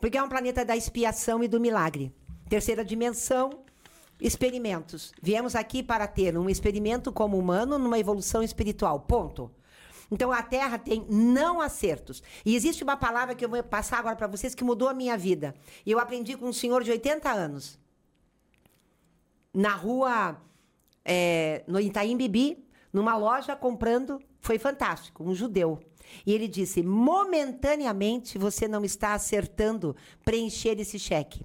Porque é um planeta da expiação e do milagre. Terceira dimensão, experimentos. Viemos aqui para ter um experimento como humano numa evolução espiritual. Ponto. Então a Terra tem não acertos. E existe uma palavra que eu vou passar agora para vocês que mudou a minha vida. Eu aprendi com um senhor de 80 anos. Na rua, é, no Itaim Bibi, numa loja comprando, foi fantástico, um judeu. E ele disse: momentaneamente você não está acertando preencher esse cheque.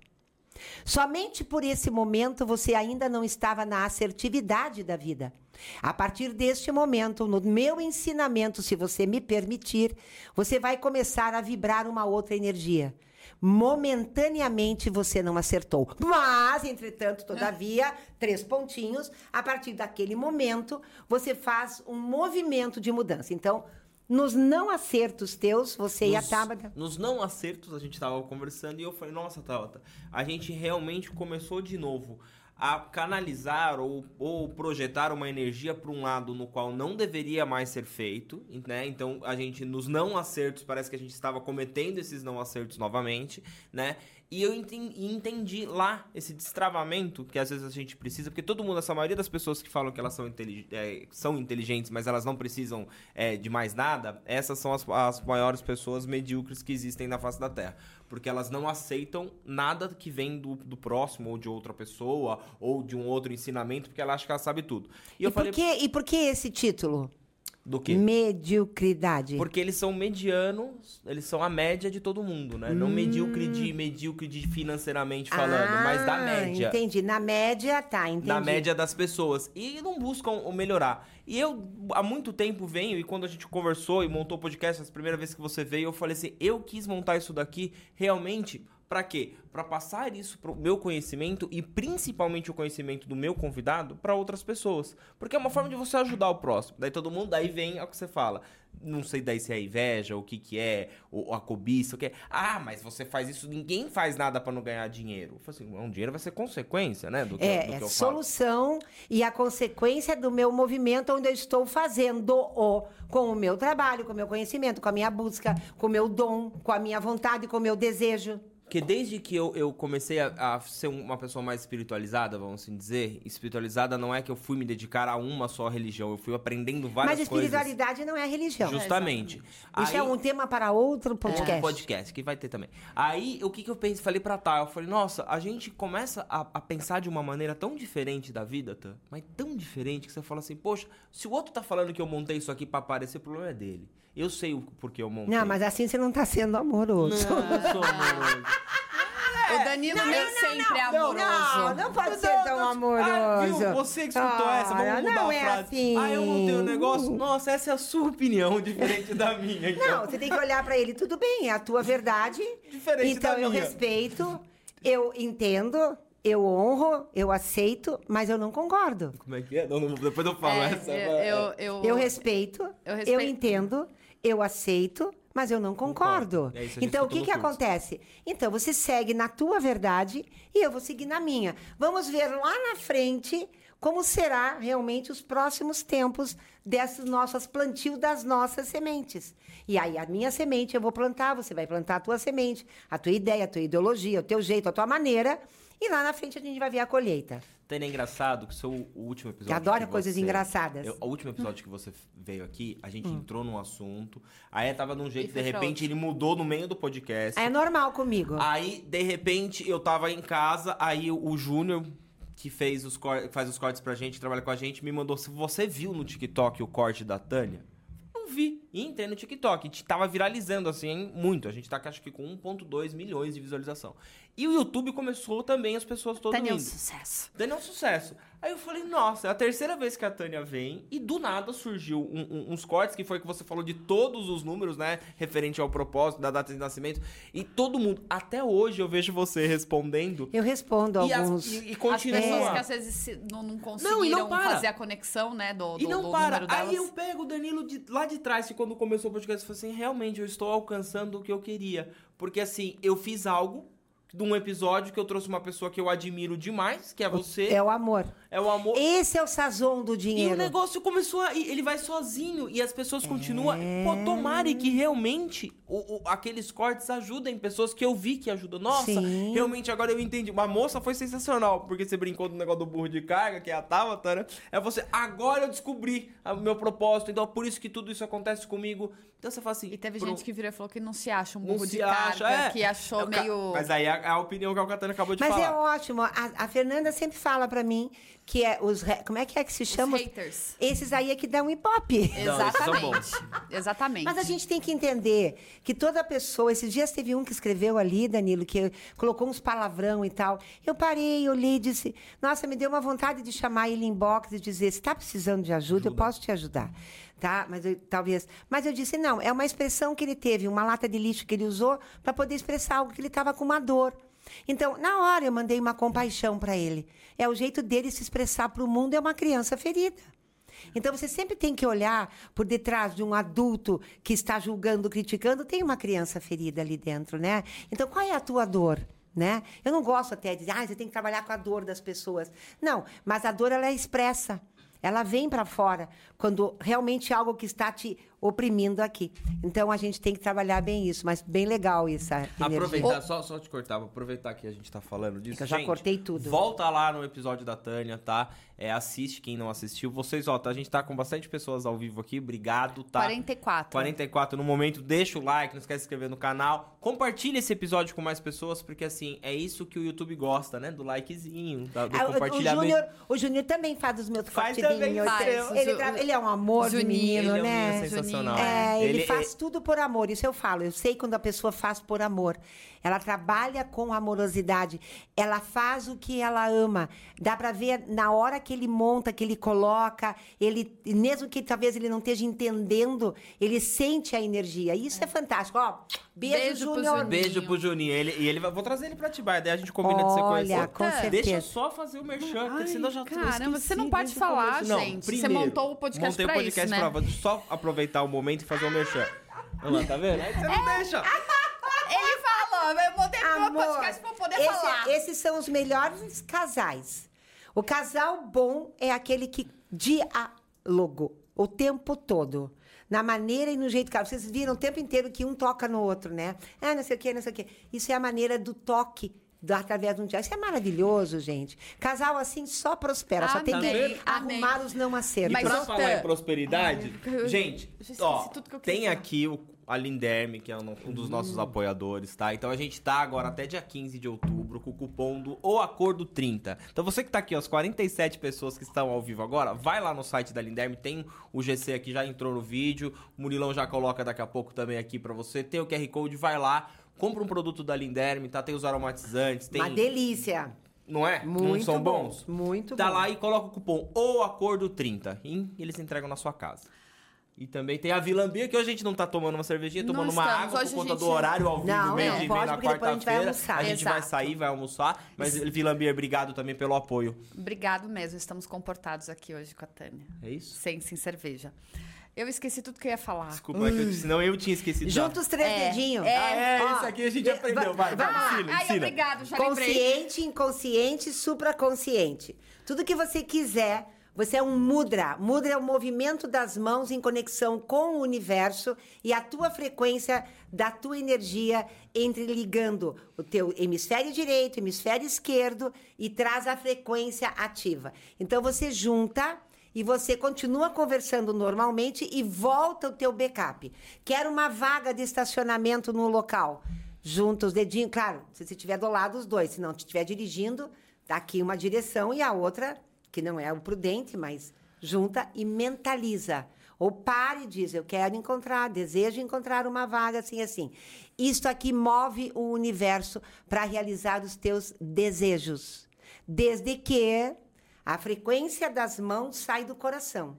Somente por esse momento você ainda não estava na assertividade da vida. A partir deste momento, no meu ensinamento, se você me permitir, você vai começar a vibrar uma outra energia. Momentaneamente você não acertou. Mas, entretanto, todavia, três pontinhos, a partir daquele momento, você faz um movimento de mudança. Então, nos não acertos teus, você e a Nos- Tabata. Nos não acertos, a gente tava conversando e eu falei, nossa, Tabata, a gente realmente começou de novo a canalizar ou, ou projetar uma energia para um lado no qual não deveria mais ser feito, né? Então, a gente, nos não acertos, parece que a gente estava cometendo esses não acertos novamente, né? E eu enten- entendi lá esse destravamento que às vezes a gente precisa, porque todo mundo, essa maioria das pessoas que falam que elas são, intelig- é, são inteligentes, mas elas não precisam é, de mais nada, essas são as, as maiores pessoas medíocres que existem na face da Terra. Porque elas não aceitam nada que vem do, do próximo, ou de outra pessoa, ou de um outro ensinamento, porque ela acha que ela sabe tudo. E, E, eu por falei, que, e por que esse título? Do quê? Mediocridade. Porque eles são medianos, eles são a média de todo mundo, né? Não medíocre de medíocre de financeiramente falando, mas da Ah, média. Entendi. Na média, tá, entendi. Da média das pessoas. E não buscam o melhorar. E eu, há muito tempo, venho, e quando a gente conversou e montou o podcast, as primeiras vezes que você veio, eu falei assim: eu quis montar isso daqui realmente. Pra quê? Pra passar isso pro meu conhecimento e principalmente o conhecimento do meu convidado pra outras pessoas. Porque é uma forma de você ajudar o próximo. Daí todo mundo, daí vem o que você fala. não sei daí se é inveja, o que que é, ou a cobiça, o que é. Ah, mas você faz isso, ninguém faz nada pra não ganhar dinheiro. Eu assim, um dinheiro vai ser consequência, né, do que, É, do que é eu falo. solução e a consequência do meu movimento onde eu estou fazendo o com o meu trabalho, com o meu conhecimento, com a minha busca, com o meu dom, com a minha vontade, com o meu desejo. Porque desde que eu, eu comecei a, a ser uma pessoa mais espiritualizada, vamos assim dizer, espiritualizada não é que eu fui me dedicar a uma só religião, eu fui aprendendo várias Mas coisas. espiritualidade não é religião. Justamente. Isso Aí- é um tema para outro podcast. Outro podcast, que vai ter também. Aí, o que, que eu pensei? Falei pra Tá, eu falei, nossa, a gente começa a, a pensar de uma maneira tão diferente da vida, Tá? Mas tão diferente que você fala assim, poxa, se o outro tá falando que eu montei isso aqui pra aparecer, o problema é dele. Eu sei o porquê eu montei. Não, mas assim você não está sendo amoroso. Não, eu sou amoroso. o Danilo nem sempre é Não, amoroso. não, não pode ser eu- tão Ah, amoroso. viu? Você que escutou essa, vamos Ah, mudar não a é frase. assim. Ah, eu montei o negócio. Nossa, essa é a sua opinião, diferente da minha. Então. Não, você tem que olhar para ele, tudo bem, é a tua verdade. Diferente então da eu minha. respeito, eu entendo, eu honro, eu aceito, mas eu não concordo. Como é que é? Não, não, depois eu falo É, essa. eu, vai. eu, eu, Eu respeito, Eu eu, respeito. entendo, eu aceito, mas eu não concordo. Concordo. É isso, então, o que, que curso. acontece? Então, você segue na tua verdade e eu vou seguir na minha. Vamos ver lá na frente como será realmente os próximos tempos dessas nossas plantio das nossas sementes. E aí, a minha semente eu vou plantar, você vai plantar a tua semente, a tua ideia, a tua ideologia, o teu jeito, a tua maneira. E lá na frente a gente vai ver a colheita. Tânia, é engraçado que o seu o último episódio. Que adora que coisas você- engraçadas. Eu- o último episódio que você veio aqui, a Hum. gente entrou num assunto. Aí tava de um jeito, E de repente ele mudou no meio do podcast. É normal comigo. Aí, de repente, eu tava em casa, aí o, o Júnior, que fez os faz os cortes pra gente, trabalha com a gente, me mandou. Se você viu no TikTok o corte da Tânia? Não vi. E entrei no TikTok. E tava viralizando, assim, muito. A gente tá, acho que, com 1,2 milhões de visualização. E o YouTube começou também, as pessoas todas Tânia é um sucesso. Tânia é um sucesso. Aí eu falei, nossa, é a terceira vez que a Tânia vem e do nada surgiu um- um- uns cortes, que foi que você falou de todos os números, né? Referente ao propósito, da data de nascimento. E todo mundo, até hoje eu vejo você respondendo. Eu respondo E, as- alguns. e, e As continua. pessoas que às vezes se- não, não Não, e conseguiram não para. fazer a conexão, né, do, do, E não do para. número delas. Aí eu pego o Danilo de, lá de trás, que quando começou o podcast, eu falei assim: realmente, eu estou alcançando o que eu queria. Porque assim, eu fiz algo de um episódio que eu trouxe uma pessoa que eu admiro demais, que é você. É o amor. É o amor. Esse é o sazon do E o dinheiro. negócio começou a. Ele vai sozinho e as pessoas É. continuam. Pô, tomara que realmente o- o- aqueles cortes ajudem pessoas que eu vi que ajudam. Nossa, Sim. realmente agora eu entendi. Uma moça foi sensacional, porque você brincou do negócio do burro de carga, que é a Tabata, né? É você. Agora eu descobri o meu propósito, então é por isso que tudo isso acontece comigo. Então você fala assim. E teve pro- gente que virou e falou que não se acha um não burro se de acha, carga, é. que achou É meio... Mas aí é a opinião que a Catana acabou de Mas falar. é ótimo. A, a Fernanda sempre fala pra mim que é os. Como é que é que se Os chama? haters. Esses aí é que dão ipope. Não, esses são Exatamente. Exatamente. Mas a gente tem que entender que toda pessoa. Esses dias teve um que escreveu ali, Danilo, que colocou uns palavrão e tal. Eu parei, olhei e disse: Nossa, me deu uma vontade de chamar ele em box e dizer: Se está precisando de ajuda, eu posso te ajudar. Tá? Mas eu, talvez. Mas eu disse: Não, é uma expressão que ele teve, uma lata de lixo que ele usou para poder expressar algo que ele estava com uma dor. Então, na hora eu mandei uma compaixão para ele. É o jeito dele se expressar para o mundo, é uma criança ferida. Então você sempre tem que olhar por detrás de um adulto que está julgando, criticando, tem uma criança ferida ali dentro, né? Então qual é a tua dor? Né? Eu não gosto até de dizer, ah, você tem que trabalhar com a dor das pessoas. Não, mas a dor ela é expressa. Ela vem para fora quando realmente algo que está te oprimindo aqui. Então a gente tem que trabalhar bem isso, mas bem legal energia. Aproveitar, só, só te cortar, vou aproveitar que a gente tá falando disso. Eu já Gente, cortei tudo. Volta lá no episódio da Tânia, tá? É, assiste quem não assistiu. Vocês, ó, tá, a gente tá com bastante pessoas ao vivo aqui. Obrigado, tá? 44. 44 no momento. Deixa o like, não esquece de se inscrever no canal. Compartilha esse episódio com mais pessoas, porque assim, é isso que o YouTube gosta, né? Do likezinho, da- do Ah, compartilhamento. Júnior- O Júnior também faz os meus Faz também, faz. Ele, ele é um amor Juninho, menino, Ele é um né? menino sensacional. É, ele, Ele- faz tudo por amor, isso eu falo. Eu sei quando a pessoa faz por amor. Ela trabalha com amorosidade. Ela faz o que ela ama. Dá pra ver na hora que ele monta, que ele coloca, ele, mesmo que talvez ele não esteja entendendo, ele sente a energia. Isso é, fantástico. Ó, beijo, Beijo pro Júnior. Juninho. Beijo pro Juninho. Ele, e ele vai, vou trazer ele pra Atibaia, daí a gente combina de se conhecer. Olha, com certeza. Deixa eu só fazer o merchan, porque senão já Caramba, esqueci, você não pode falar. Não, gente. Você primeiro, montou o podcast montei pra o podcast isso, né? pra só aproveitar o momento e fazer o merchan. Olha lá, tá vendo? Aí você não deixa. Eu meu podcast pra poder esse- falar. esses são os melhores casais. O casal bom é aquele que diálogo o tempo todo. Na maneira e no jeito que. Vocês viram o tempo inteiro que um toca no outro, né? Ah, não sei o quê, não sei o quê. Isso é a maneira do toque. do- através de um diálogo. Isso é maravilhoso, gente. Casal assim só prospera, só tem Amém, que amém. arrumar os não acertos. Mas, pra falar em prosperidade, eu- gente, eu já esqueci ó, tudo que eu queria tem aqui o, a Linderme, que é um, dos nossos apoiadores, tá? Então a gente tá agora até dia 15 de outubro com o cupom do O Acordo 30. Então você que tá aqui, ó, as 47 pessoas que estão ao vivo agora, vai lá no site da Linderme, tem o GC aqui, já entrou no vídeo, o Murilão já coloca daqui a pouco também aqui pra você, tem o QR Code, vai lá, compra um produto da Linderme, tá? Tem os aromatizantes, tem... Uma delícia. Não é? não Muito são bom, bons? muito tá bom. lá e coloca o cupom O Acordo 30 e eles entregam na sua casa. E também tem a Vilambia, que hoje a gente não tá tomando uma cervejinha, Não tomando uma estamos, água hoje por conta gente- do horário ao vivo, Não, meio de meia na depois a gente vai quarta-feira. almoçar. A gente vai sair, vai almoçar. Mas, Vilambia, obrigado também pelo apoio. Obrigado mesmo, estamos comportados aqui hoje com a Tânia. É isso? Sem, sem cerveja. Eu esqueci tudo que eu ia falar. Desculpa, é que eu- senão eu tinha esquecido. Junta os três É, dedinhos. é. Ah, é, Ó, isso aqui a gente aprendeu. Vai, vai, lá. ensina, Ai, ensina. obrigado, já lembrei. Consciente, inconsciente, supraconsciente. Tudo que você quiser, você é um mudra. Mudra é o movimento das mãos em conexão com o universo e a tua frequência da tua energia entreligando o teu hemisfério direito, hemisfério esquerdo e traz a frequência ativa. Então você junta e você continua conversando normalmente e volta o teu backup. Quer uma vaga de estacionamento no local? Junta os dedinhos, claro, se você estiver do lado os dois, se não estiver dirigindo, tá aqui uma direção e a outra, que não é o prudente, mas junta e mentaliza. Ou pare e diz, eu quero encontrar, desejo encontrar uma vaga assim assim. Isto aqui move o universo para realizar os teus desejos. Desde que a frequência das mãos sai do coração.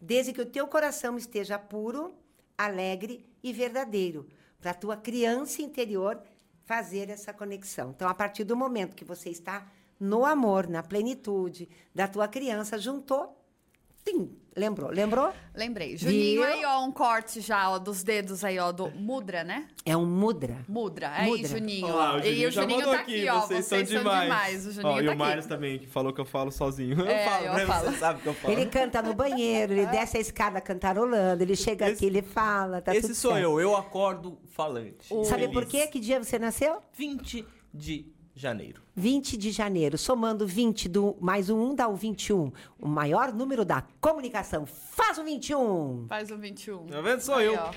Desde que o teu coração esteja puro, alegre e verdadeiro, para a tua criança interior fazer essa conexão. Então, a partir do momento que você está no amor, na plenitude da tua criança, juntou, tim, lembrou? Lembrou? Lembrei. Juninho Viu? aí, ó, um corte já, ó, dos dedos aí, ó, do mudra, né? É um mudra. Mudra. Aí, Mudra. Juninho, Olha lá, ó. e o já Juninho tá aqui, ó. Vocês, são, demais. O Juninho Ó, e tá o aqui. também, que falou que eu falo sozinho. Eu É, falo, eu né? falo. Você sabe que eu falo. Ele canta no banheiro, ele desce a escada cantarolando, ele chega Esse- aqui, ele fala, tá Esse tudo sou certo. eu, eu acordo falante. Sabe feliz. por quê? Que dia você nasceu? 20 de janeiro. 20 de janeiro. Somando 20 do mais um 1 dá o 21. O maior número da comunicação. Faz o 21. Faz o 21. Tá vendo? Sou Aí, eu. ó.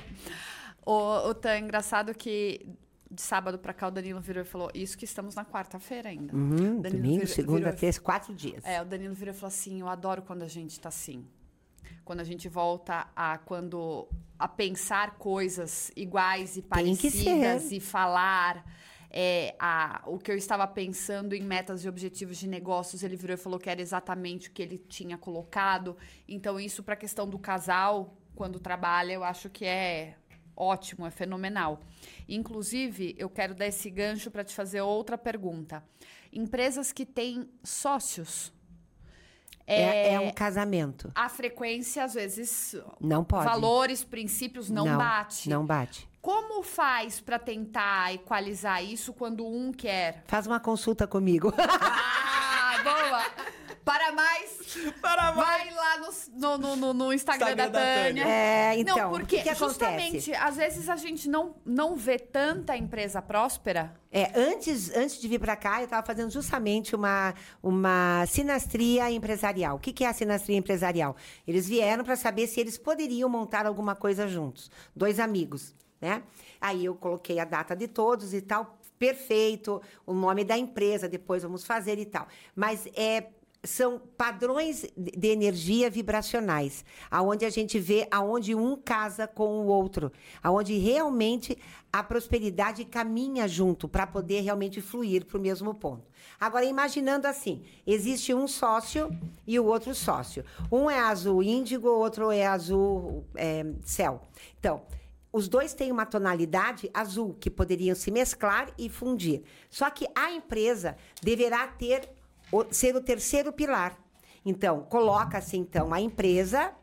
O, o Tan, engraçado que de sábado pra cá o Danilo virou e falou: Isso que estamos na quarta-feira ainda. Uhum, domingo, virou- segunda, virou terça, quatro dias. É, o Danilo virou e falou assim: Eu adoro quando a gente tá assim. Quando a gente volta a quando a pensar coisas iguais e parecidas e falar. É, a, o que eu estava pensando em metas e objetivos de negócios, ele virou e falou que era exatamente o que ele tinha colocado. Então, isso para a questão do casal, quando trabalha, eu acho que é ótimo, é fenomenal. Inclusive, eu quero dar esse gancho para te fazer outra pergunta. Empresas que têm sócios, É, é um casamento. a frequência, às vezes, Não pode. valores, princípios não, bate. Não bate. Como faz para tentar equalizar isso quando um quer? Faz uma consulta comigo. Ah, boa! Para mais, Para vai lá no, no, no- no- Instagram, Instagram da da Tânia. É, então, não, porque que, que acontece? justamente, às vezes a gente não, não vê tanta empresa próspera. É, antes, antes de vir para cá, eu estava fazendo justamente uma, uma sinastria empresarial. O que, que é a sinastria empresarial? Eles vieram para saber se eles poderiam montar alguma coisa juntos. Dois amigos, né? Aí eu coloquei a data de todos e tal, perfeito, o nome da empresa, depois vamos fazer e tal. Mas é são padrões de energia vibracionais, aonde a gente vê aonde um casa com o outro, aonde realmente a prosperidade caminha junto para poder realmente fluir para o mesmo ponto. Agora, imaginando assim, existe um sócio e o outro sócio. Um é azul índigo, o outro é azul é, céu. Então, os dois têm uma tonalidade azul, que poderiam se mesclar e fundir. Só que a empresa deverá ter ser o terceiro pilar. Então, coloca-se então a empresa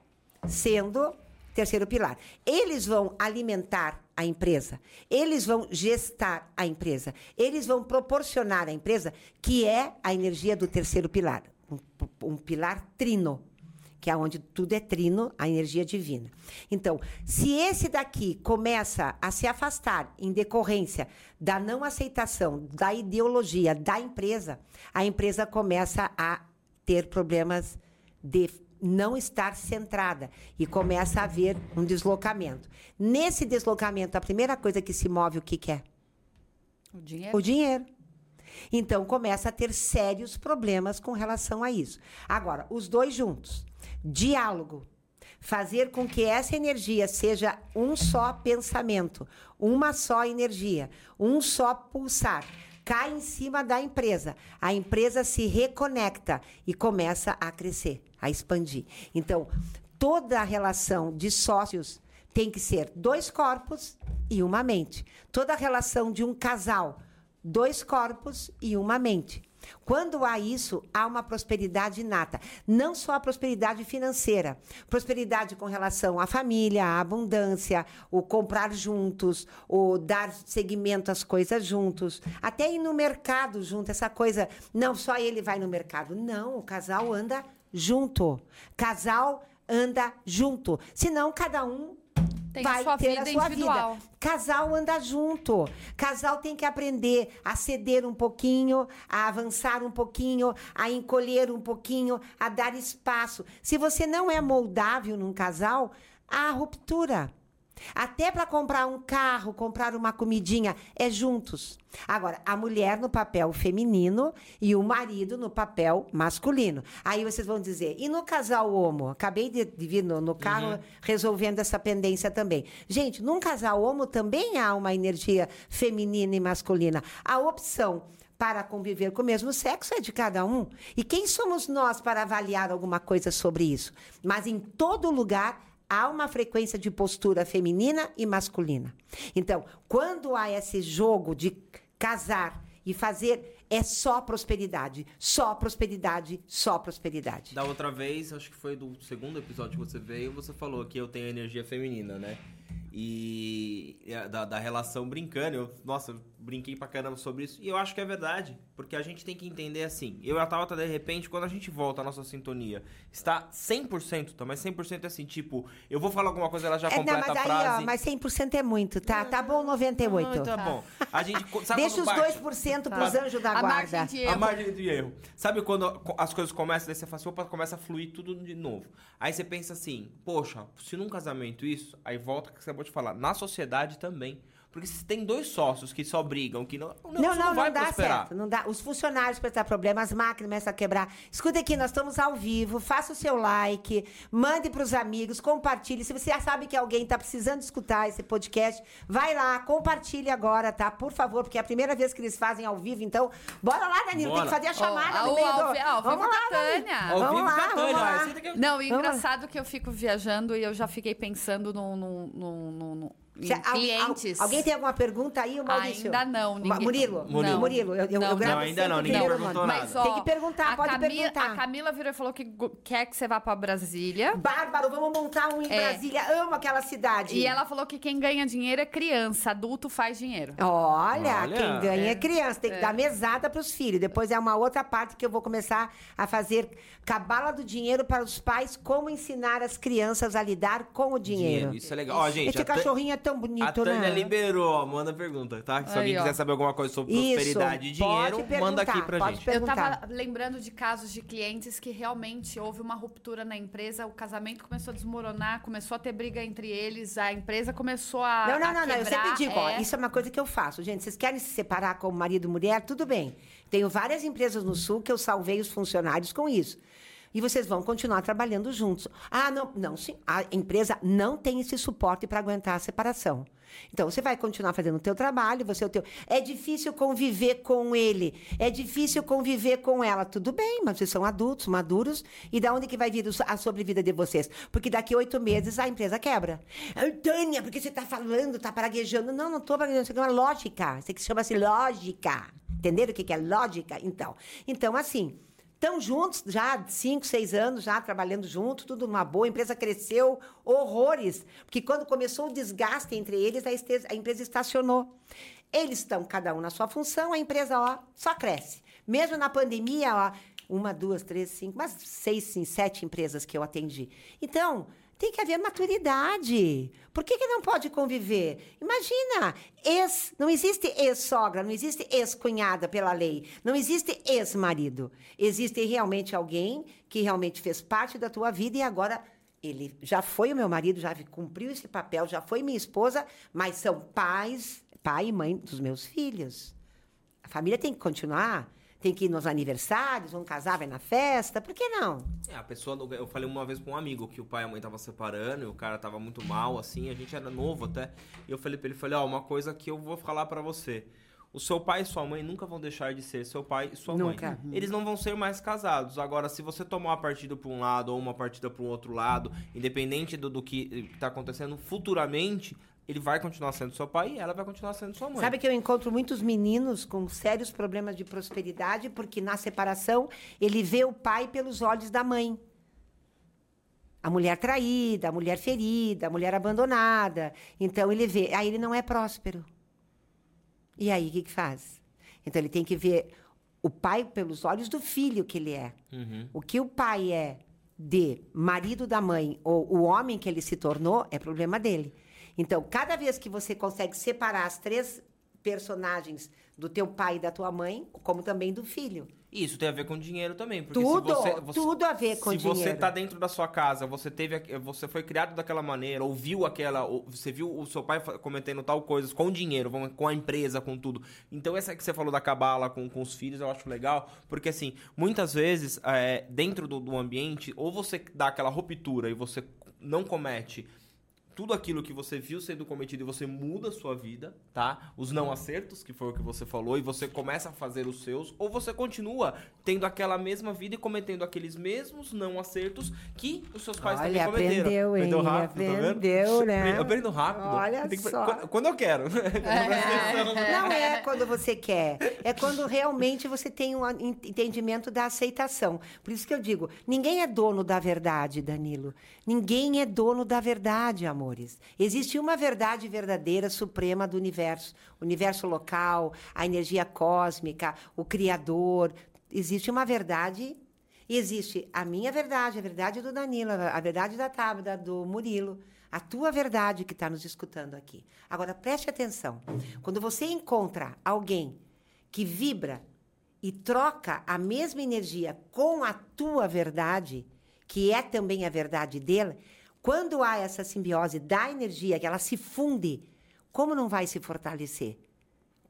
sendo terceiro pilar. Eles vão alimentar a empresa, eles vão gestar a empresa, eles vão proporcionar a empresa, que é a energia do terceiro pilar, um, um pilar trino que é onde tudo é trino, a energia divina. Então, se esse daqui começa a se afastar em decorrência da não aceitação da ideologia da empresa, a empresa começa a ter problemas de não estar centrada e começa a haver um deslocamento. Nesse deslocamento, a primeira coisa que se move, o que, que é? O dinheiro. O dinheiro. Então começa a ter sérios problemas com relação a isso. Agora, os dois juntos. Diálogo. Fazer com que essa energia seja um só pensamento, uma só energia, um só pulsar. Cai em cima da empresa. A empresa se reconecta e começa a crescer, a expandir. Então, toda a relação de sócios tem que ser dois corpos e uma mente. Toda a relação de um casal, dois corpos e uma mente. Quando há isso, há uma prosperidade inata. Não só a prosperidade financeira, prosperidade com relação à família, à abundância, o comprar juntos, o dar seguimento às coisas juntos, até ir no mercado junto, essa coisa, não só ele vai no mercado. Não, o casal anda junto. Casal anda junto. Senão, cada um Tem a vai sua ter vida a sua individual. vida. Casal anda junto. Casal tem que aprender a ceder um pouquinho, a avançar um pouquinho, a encolher um pouquinho, a dar espaço. Se você não é moldável num casal, há ruptura. Até para comprar um carro, comprar uma comidinha, é juntos. Agora, a mulher no papel feminino e o marido no papel masculino. Aí vocês vão dizer, e no casal homo? Acabei de, de vir no, no carro resolvendo essa pendência também. Gente, num casal homo também há uma energia feminina e masculina. A opção para conviver com o mesmo sexo é de cada um. E quem somos nós para avaliar alguma coisa sobre isso? Mas em todo lugar há uma frequência de postura feminina e masculina. Então, quando há esse jogo de casar e fazer, é só prosperidade, só prosperidade, só prosperidade. Da outra vez, acho que foi do segundo episódio que você veio, você falou que eu tenho energia feminina, né? E da, da relação brincando, eu, nossa, eu brinquei pra caramba sobre isso. E eu acho que é verdade, porque a gente tem que entender assim. Eu e a Tabata, de repente, quando a gente volta à nossa sintonia, está 100%, tá? Mas 100% é assim, tipo, eu vou falar alguma coisa, ela já É, não, completa mas a aí, frase. ó, mas 100% é muito, tá? Tá bom 98. Ah, tá bom. A gente, sabe Deixa os bate? 2% pros Tá. anjos da A margem guarda. de A erro. margem de erro. Sabe quando as coisas começam, daí você fala assim, opa, começa a fluir tudo de novo. Aí você pensa assim, poxa, se num casamento isso, aí volta o que você acabou de falar, na sociedade também. Porque se tem dois sócios que só brigam, que não, Não, negócio não, não, vai dá prosperar. certo. Não dá. Os funcionários começam a ter problema, as máquinas começam a quebrar. Escuta aqui, nós estamos ao vivo. Faça o seu like, mande para os amigos, compartilhe. Se você já sabe que alguém está precisando escutar esse podcast, vai lá, compartilhe agora, tá? Por favor, porque é a primeira vez que eles fazem ao vivo. Então, bora lá, Danilo. Tem Bora. que fazer a chamada Ó, no meio ao do... ao vivo Vamos lá. Tânia. Ao Vamos vivo lá, vamos Tânia, lá. Não, engraçado é que eu fico viajando e eu já fiquei pensando no, no, no, no- Se- al- al- clientes. alguém tem alguma pergunta aí, o Maurício? Ainda não, Ma- ninguém- Murilo? Murilo. Murilo, eu, eu, Não, eu gravo não, ainda não, ninguém perguntou nada. Mas, ó, Tem que perguntar, pode Camila, perguntar. A Camila virou e falou que quer que você vá pra Brasília. Bárbaro, vamos montar um em É. Brasília. Amo aquela cidade. E ela falou que quem ganha dinheiro é criança, adulto faz dinheiro. Olha, Olha, quem ganha é, é. criança, tem que É. dar mesada para os filhos. Depois é uma outra parte que eu vou começar a fazer cabala do dinheiro para os pais, como ensinar as crianças a lidar com o dinheiro. Isso é legal. Ó, gente, Esse cachorrinho é tão A bonito, Tânia né? liberou, ó, manda pergunta, tá? Se Aí, alguém ó. quiser saber alguma coisa sobre Isso, prosperidade e dinheiro, manda aqui pra pode gente. perguntar. Eu tava lembrando de casos de clientes que realmente houve uma ruptura na empresa, o casamento começou a desmoronar, começou a ter briga entre eles, a empresa começou a. Não, não, a não, não. Eu sempre digo, ó, é. isso é uma coisa que eu faço. Gente, vocês querem se separar como marido e mulher? Tudo bem. Tenho várias empresas no Sul que eu salvei os funcionários com isso. E vocês vão continuar trabalhando juntos. Ah, não, não, sim. A empresa não tem esse suporte para aguentar a separação. Então, você vai continuar fazendo o teu trabalho, você o teu. É difícil conviver com ele, é difícil conviver com ela. Tudo bem, mas vocês são adultos, maduros, e da onde que vai vir a sobrevida de vocês? Porque daqui oito meses a empresa quebra. Tânia, porque você está falando, está praguejando? Não, não estou praguejando, isso aqui é uma lógica. Isso aqui chama-se lógica. Entenderam o que é lógica? Então, então assim, Estão juntos já há 5, 6 anos, já trabalhando junto, tudo numa boa. A empresa cresceu horrores. Porque quando começou o desgaste entre eles, a, a empresa estacionou. Eles estão cada um na sua função, a empresa ó, só cresce. Mesmo na pandemia, ó, uma, duas, três, cinco, mas seis, sim, sete empresas que eu atendi. Então, tem que haver maturidade. Por que, que não pode conviver? Imagina, ex, não existe ex-sogra, não existe ex-cunhada pela lei, não existe ex-marido. Existe realmente alguém que realmente fez parte da tua vida e agora ele já foi o meu marido, já cumpriu esse papel, já foi minha esposa, mas são pais, pai e mãe dos meus filhos. A família tem que continuar, tem que ir nos aniversários, vão casar, vai na festa, por que não? É, a pessoa. Eu falei uma vez pra um amigo que o pai e a mãe estavam separando e o cara tava muito mal, assim, a gente era novo até. E eu falei pra ele, falei, ó, uma coisa que eu vou falar pra você. O seu pai e sua mãe nunca vão deixar de ser seu pai e sua Nunca. mãe. Eles não vão ser mais casados. Agora, se você tomar uma partida pra um lado ou uma partida pra um outro lado, independente do, do que tá acontecendo futuramente, ele vai continuar sendo seu pai e ela vai continuar sendo sua mãe. Sabe que eu encontro muitos meninos com sérios problemas de prosperidade, porque na separação ele vê o pai pelos olhos da mãe. A mulher traída, a mulher ferida, a mulher abandonada. Então ele vê, aí ele não é próspero. E aí o que, que faz? Então ele tem que ver o pai pelos olhos do filho que ele é. Uhum. O que o pai é de marido da mãe ou o homem que ele se tornou é problema dele. Então, cada vez que você consegue separar as três personagens do teu pai e da tua mãe, como também do filho. Isso tem a ver com dinheiro também. Porque Tudo, se você, você- tudo a ver com se você dinheiro. tá dentro da sua casa, você teve, você foi criado daquela maneira, ouviu aquela, ou você viu o seu pai cometendo tal coisas com dinheiro, com a empresa, com tudo. Então essa que você falou da cabala com, com os filhos, eu acho legal, porque assim, muitas vezes é, dentro do, do ambiente, ou você dá aquela ruptura e você não comete tudo aquilo que você viu sendo cometido e você muda a sua vida, tá? Os não acertos, que foi o que você falou, e você começa a fazer os seus, ou você continua tendo aquela mesma vida e cometendo aqueles mesmos não acertos que os seus pais Olha, também cometeram. aprendeu, hein? Aprendeu rápido, tá vendo? Aprendeu, né? Eu aprendo rápido. Olha que- só. Quando, eu quero. Não é quando você quer, é quando realmente você tem um en- entendimento da aceitação. Por isso que eu digo, ninguém é dono da verdade, Danilo. Ninguém é dono da verdade, amores. Existe uma verdade verdadeira, suprema do universo. O universo local, a energia cósmica, o Criador. Existe uma verdade Existe a minha verdade, a verdade do Danilo, a verdade da Tábida, do Murilo, a tua verdade que está nos escutando aqui. Agora, preste atenção. Quando você encontra alguém que vibra e troca a mesma energia com a tua verdade, que é também a verdade dele, quando há essa simbiose da energia, que ela se funde, como não vai se fortalecer?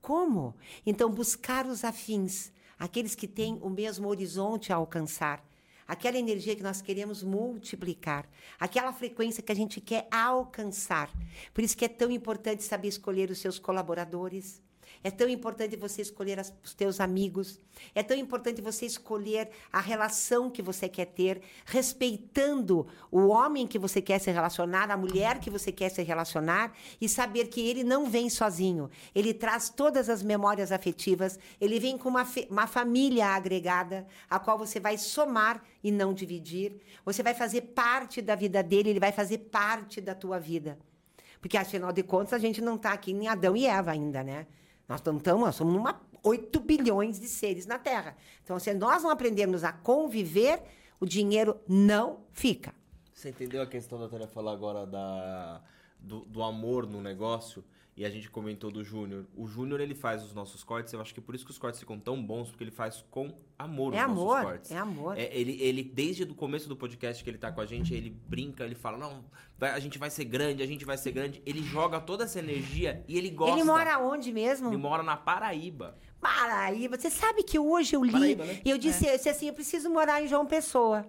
Como? Então, buscar os afins, aqueles que têm o mesmo horizonte a alcançar, aquela energia que nós queremos multiplicar, aquela frequência que a gente quer alcançar. Por isso que é tão importante saber escolher os seus colaboradores. É tão importante você escolher as- os teus amigos. É tão importante você escolher a relação que você quer ter, respeitando o homem que você quer se relacionar, a mulher que você quer se relacionar e saber que ele não vem sozinho. Ele traz todas as memórias afetivas, ele vem com uma, uma família agregada, a qual você vai somar e não dividir. Você vai fazer parte da vida dele, ele vai fazer parte da tua vida. Porque, afinal de contas, a gente não está aqui em Adão e Eva ainda, né? Nós estamos, nós somos numa 8 bilhões de seres na Terra. Então, se nós não aprendermos a conviver, o dinheiro não fica. Você entendeu a questão da Tânia falar agora da, do, do amor no negócio? E a gente comentou do Júnior. O Júnior, ele faz os nossos cortes. Eu acho que por isso que os cortes ficam tão bons, porque ele faz com amor É os amor, nossos cortes. é amor. É, ele, ele, desde o começo do podcast que ele tá com a gente, ele brinca, ele fala, não, vai- a gente vai ser grande, a gente vai ser grande. Ele joga toda essa energia e ele gosta. Ele mora onde mesmo? Ele mora na Paraíba. Paraíba. Você sabe que hoje eu li Paraíba, né? e eu disse, eu disse assim, eu preciso morar em João Pessoa.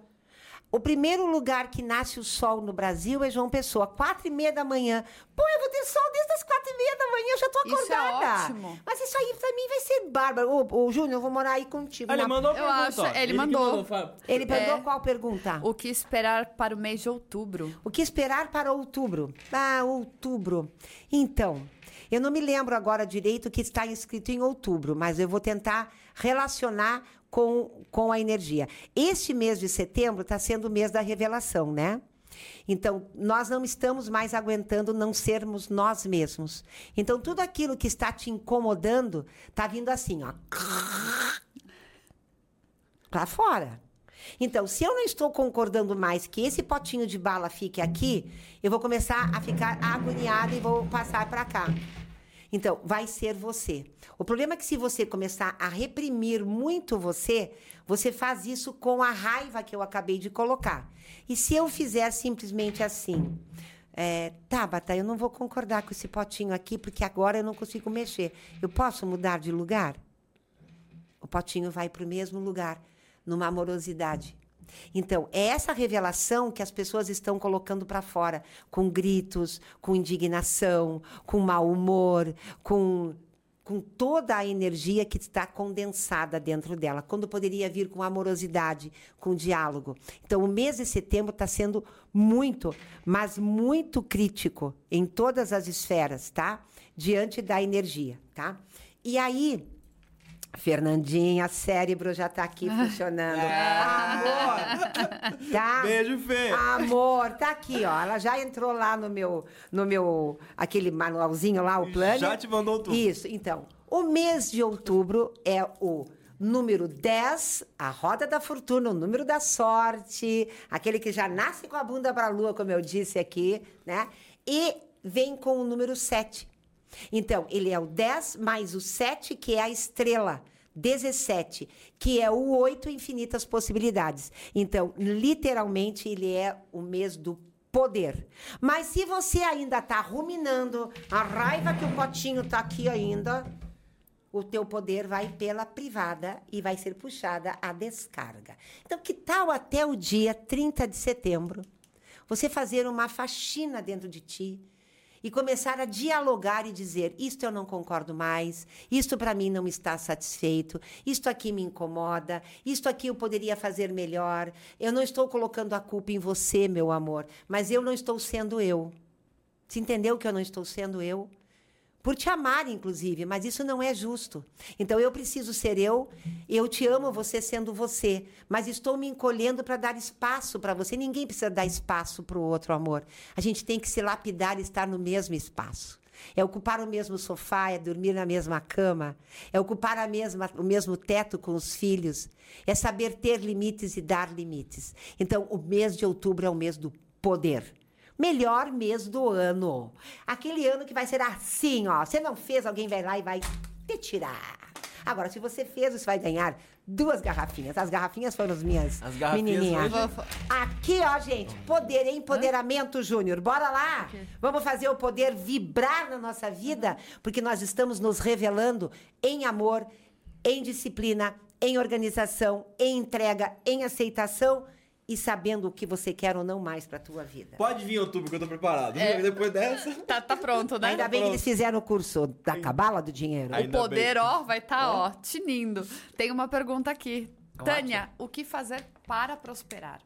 O primeiro lugar que nasce o sol no Brasil é João Pessoa, quatro e meia da manhã. Pô, eu vou ter sol desde as quatro e meia da manhã, eu já tô Isso é acordada. ótimo. Mas isso aí pra mim vai ser bárbaro. Ô, ô, Júnior, eu vou morar aí contigo. Ele na- mandou a Eu pergunta, acho- ele que mandou. Fábio. Ele perguntou É. qual pergunta? O que esperar para o mês de outubro? O que esperar para outubro? Ah, outubro. Então, Eu não me lembro agora direito que está inscrito em outubro, mas eu vou tentar relacionar com, com a energia. Este mês de setembro está sendo o mês da revelação, né? Então, nós não estamos mais aguentando não sermos nós mesmos. Então, tudo aquilo que está te incomodando está vindo assim, ó. Para fora. Então, se eu não estou concordando mais que esse potinho de bala fique aqui, eu vou começar a ficar agoniada e vou passar para cá. Então, vai ser você. O problema é que se você começar a reprimir muito você, você faz isso com a raiva que eu acabei de colocar. E se eu fizer simplesmente assim, é, Tabata, eu não vou concordar com esse potinho aqui, porque agora eu não consigo mexer. Eu posso mudar de lugar? O potinho vai para o mesmo lugar, numa amorosidade. Então, é essa revelação que as pessoas estão colocando para fora, com gritos, com indignação, com mau humor, com, com toda a energia que está condensada dentro dela, quando poderia vir com amorosidade, com diálogo. Então, o mês de setembro está sendo muito, mas muito crítico em todas as esferas, tá? Diante da energia, tá? E aí, Fernandinha, cérebro já tá aqui funcionando. Amor! Tá? Beijo, Fê. Amor, tá aqui, ó. Ela já entrou lá no meu, no meu, aquele manualzinho lá, o plano. Já te mandou tudo. Isso, então. O mês de outubro é o número 10, a roda da fortuna, o número da sorte, aquele que já nasce com a bunda para a lua, como eu disse aqui, né? E vem com o número 7. Então, ele é o 10 mais o 7, que é a estrela. 17, que é o 8 infinitas possibilidades. Então, literalmente, ele é o mês do poder. Mas se você ainda está ruminando a raiva que o potinho está aqui ainda, o teu poder vai pela privada e vai ser puxada a descarga. Então, que tal até o dia 30 de setembro você fazer uma faxina dentro de ti? E começar a dialogar e dizer: isto eu não concordo mais, isto para mim não está satisfeito, isto aqui me incomoda, isto aqui eu poderia fazer melhor. Eu não estou colocando a culpa em você, meu amor, mas eu não estou sendo eu. Você entendeu que eu não estou sendo eu? Por te amar, inclusive, mas isso não é justo. Então eu preciso ser eu, eu te amo você sendo você, mas estou me encolhendo para dar espaço para você. Ninguém precisa dar espaço para o outro amor. A gente tem que se lapidar e estar no mesmo espaço. É ocupar o mesmo sofá, é dormir na mesma cama, é ocupar a mesma, o mesmo teto com os filhos, é saber ter limites e dar limites. Então, o mês de outubro é o mês do poder melhor mês do ano. Aquele ano que vai ser assim, ó. Você não fez, alguém vai lá e vai te tirar. Agora, se você fez, você vai ganhar duas garrafinhas. As garrafinhas foram as minhas As garrafinhas menininhas. Aqui, ó, gente, poder, empoderamento, Júnior. Bora lá? Vamos fazer o poder vibrar na nossa vida, porque nós estamos nos revelando em amor, em disciplina, em organização, em entrega, em aceitação e sabendo o que você quer ou não mais para a tua vida. Pode vir em outubro que eu tô preparado. É. Depois dessa. Tá, tá pronto, né? Ainda bem que eles fizeram o curso da cabala do dinheiro. Aí- O Ainda poder, bem. ó, vai estar, ó, tinindo. Tem uma pergunta aqui. Tânia, o que fazer para prosperar?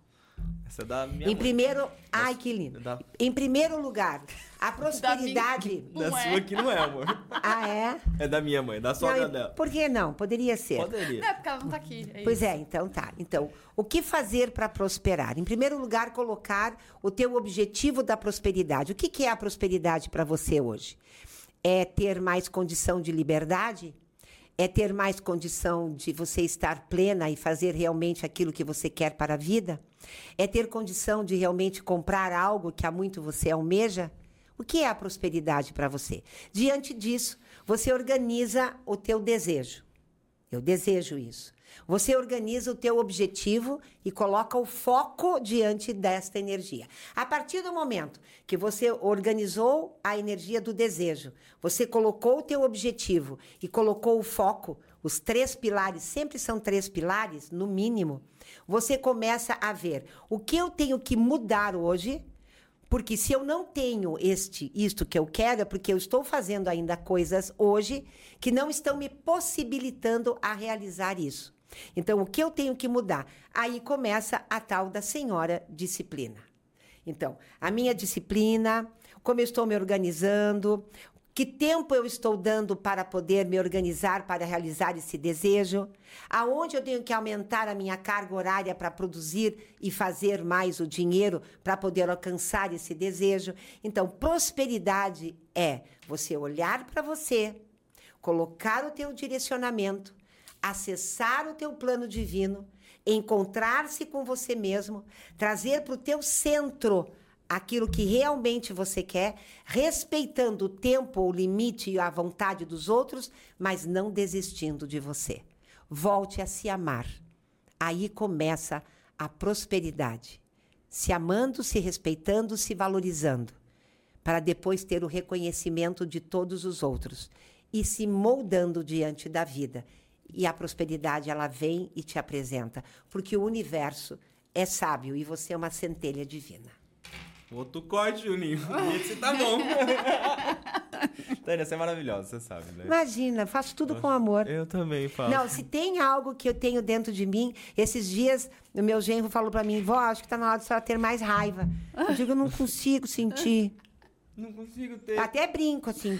É da minha Em mãe. primeiro, ai que lindo. Da- Em primeiro lugar, a prosperidade. Da Não é. sua aqui não é, amor. ah, é? É da minha mãe, da sogra Não, dela. por que não? Poderia ser. Poderia. Não é porque ela não tá aqui. é Pois isso. é, então tá. Então, o que fazer para prosperar? Em primeiro lugar, colocar o teu objetivo da prosperidade. O que, que é a prosperidade para você hoje? É ter mais condição de liberdade? É ter mais condição de você estar plena e fazer realmente aquilo que você quer para a vida? É ter condição de realmente comprar algo que há muito você almeja? O que é a prosperidade para você? Diante disso, você organiza o teu desejo. Eu desejo isso. Você organiza o teu objetivo e coloca o foco diante desta energia. A partir do momento que você organizou a energia do desejo, você colocou o teu objetivo e colocou o foco, os três pilares, sempre são três pilares, no mínimo, você começa a ver o que eu tenho que mudar hoje porque se eu não tenho este isto que eu quero, é porque eu estou fazendo ainda coisas hoje que não estão me possibilitando a realizar isso. Então, o que eu tenho que mudar? Aí começa a tal da senhora disciplina. Então, a minha disciplina, como eu estou me organizando, Que tempo eu estou dando para poder me organizar para realizar esse desejo? Aonde eu tenho que aumentar a minha carga horária para produzir e fazer mais o dinheiro para poder alcançar esse desejo? Então, prosperidade é você olhar para você, colocar o teu direcionamento, acessar o teu plano divino, encontrar-se com você mesmo, trazer para o teu centro aquilo que realmente você quer, respeitando o tempo, o limite e a vontade dos outros, mas não desistindo de você. Volte a se amar. Aí começa a prosperidade. Se amando, se respeitando, se valorizando, para depois ter o reconhecimento de todos os outros e se moldando diante da vida. E a prosperidade ela vem e te apresenta, porque o universo é sábio e você é uma centelha divina. Outro corte, Juninho. Esse tá bom. Tânia, você é maravilhosa, você sabe, né? Imagina, faço tudo com amor. Eu também faço. Não, se tem algo que eu tenho dentro de mim, esses dias o meu genro falou para mim, vó, acho que tá na hora de senhora ter mais raiva. Eu digo, eu não consigo sentir. Não consigo ter. Até brinco, assim.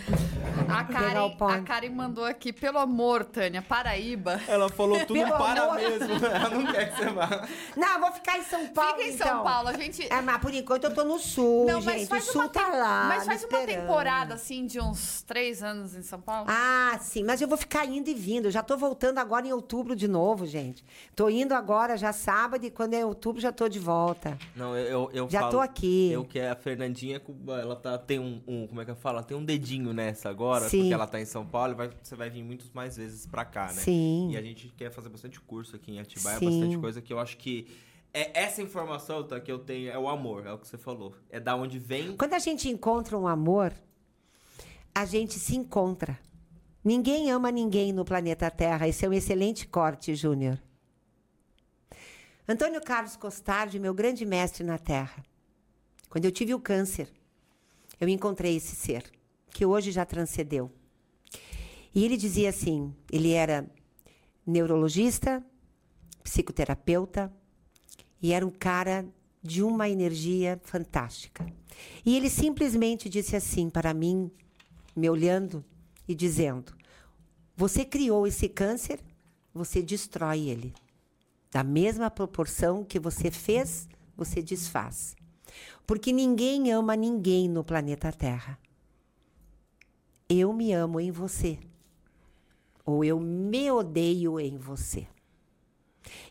A o Karen, a Karen mandou aqui, pelo amor, Tânia, Paraíba. Ela falou tudo Pelo para amor. mesmo. Ela não quer que você vá. Não, eu vou ficar em São Paulo, Fica em São então. Paulo, a gente... É, mas por enquanto eu tô no sul, Não, mas gente. O faz sul uma tá lá. Mas faz uma esperando. temporada, assim, de uns três anos em São Paulo. Ah, sim, mas eu vou ficar indo e vindo. Eu já tô voltando agora em outubro de novo, gente. Tô indo agora já sábado e quando é outubro já tô de volta. Não, eu, eu, eu Já falo- tô aqui. Eu que é a Fernandinha, ela tá, tem um, um- Como é que eu falo? Ela tem um dedinho nessa agora, Sim. porque ela tá em São Paulo vai- você vai vir muitas mais vezes pra cá, né? Sim. E a gente quer fazer bastante curso aqui em Atibaia, Sim. bastante coisa que eu acho que. É, essa informação tá, que eu tenho é o amor, é o que você falou. É da onde vem. Quando a gente encontra um amor, a gente se encontra. Ninguém ama ninguém no planeta Terra. Esse é um excelente corte, Júnior. Antônio Carlos Costardi, meu grande mestre na Terra. Quando eu tive o câncer, eu encontrei esse ser, que hoje já transcendeu. E ele dizia assim: ele era neurologista, psicoterapeuta, e era um cara de uma energia fantástica. E ele simplesmente disse assim para mim, me olhando e dizendo: Você criou esse câncer, você destrói ele. Da mesma proporção que você fez, você desfaz. Porque ninguém ama ninguém no planeta Terra. Eu me amo em você. Ou eu me odeio em você.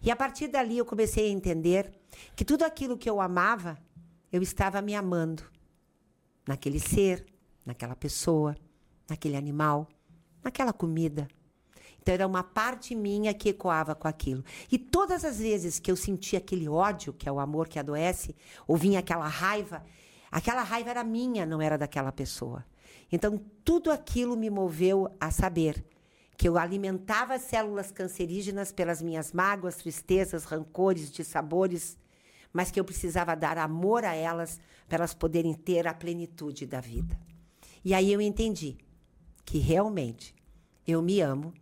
E a partir dali eu comecei a entender que tudo aquilo que eu amava, eu estava me amando. Naquele ser, naquela pessoa, naquele animal, naquela comida. Então era uma parte minha que ecoava com aquilo. E todas as vezes que eu sentia aquele ódio, que é o amor que adoece, ou vinha aquela raiva, aquela raiva era minha, não era daquela pessoa. Então tudo aquilo me moveu a saber que eu alimentava as células cancerígenas pelas minhas mágoas, tristezas, rancores, dissabores, mas que eu precisava dar amor a elas para elas poderem ter a plenitude da vida. E aí eu entendi que realmente eu me amo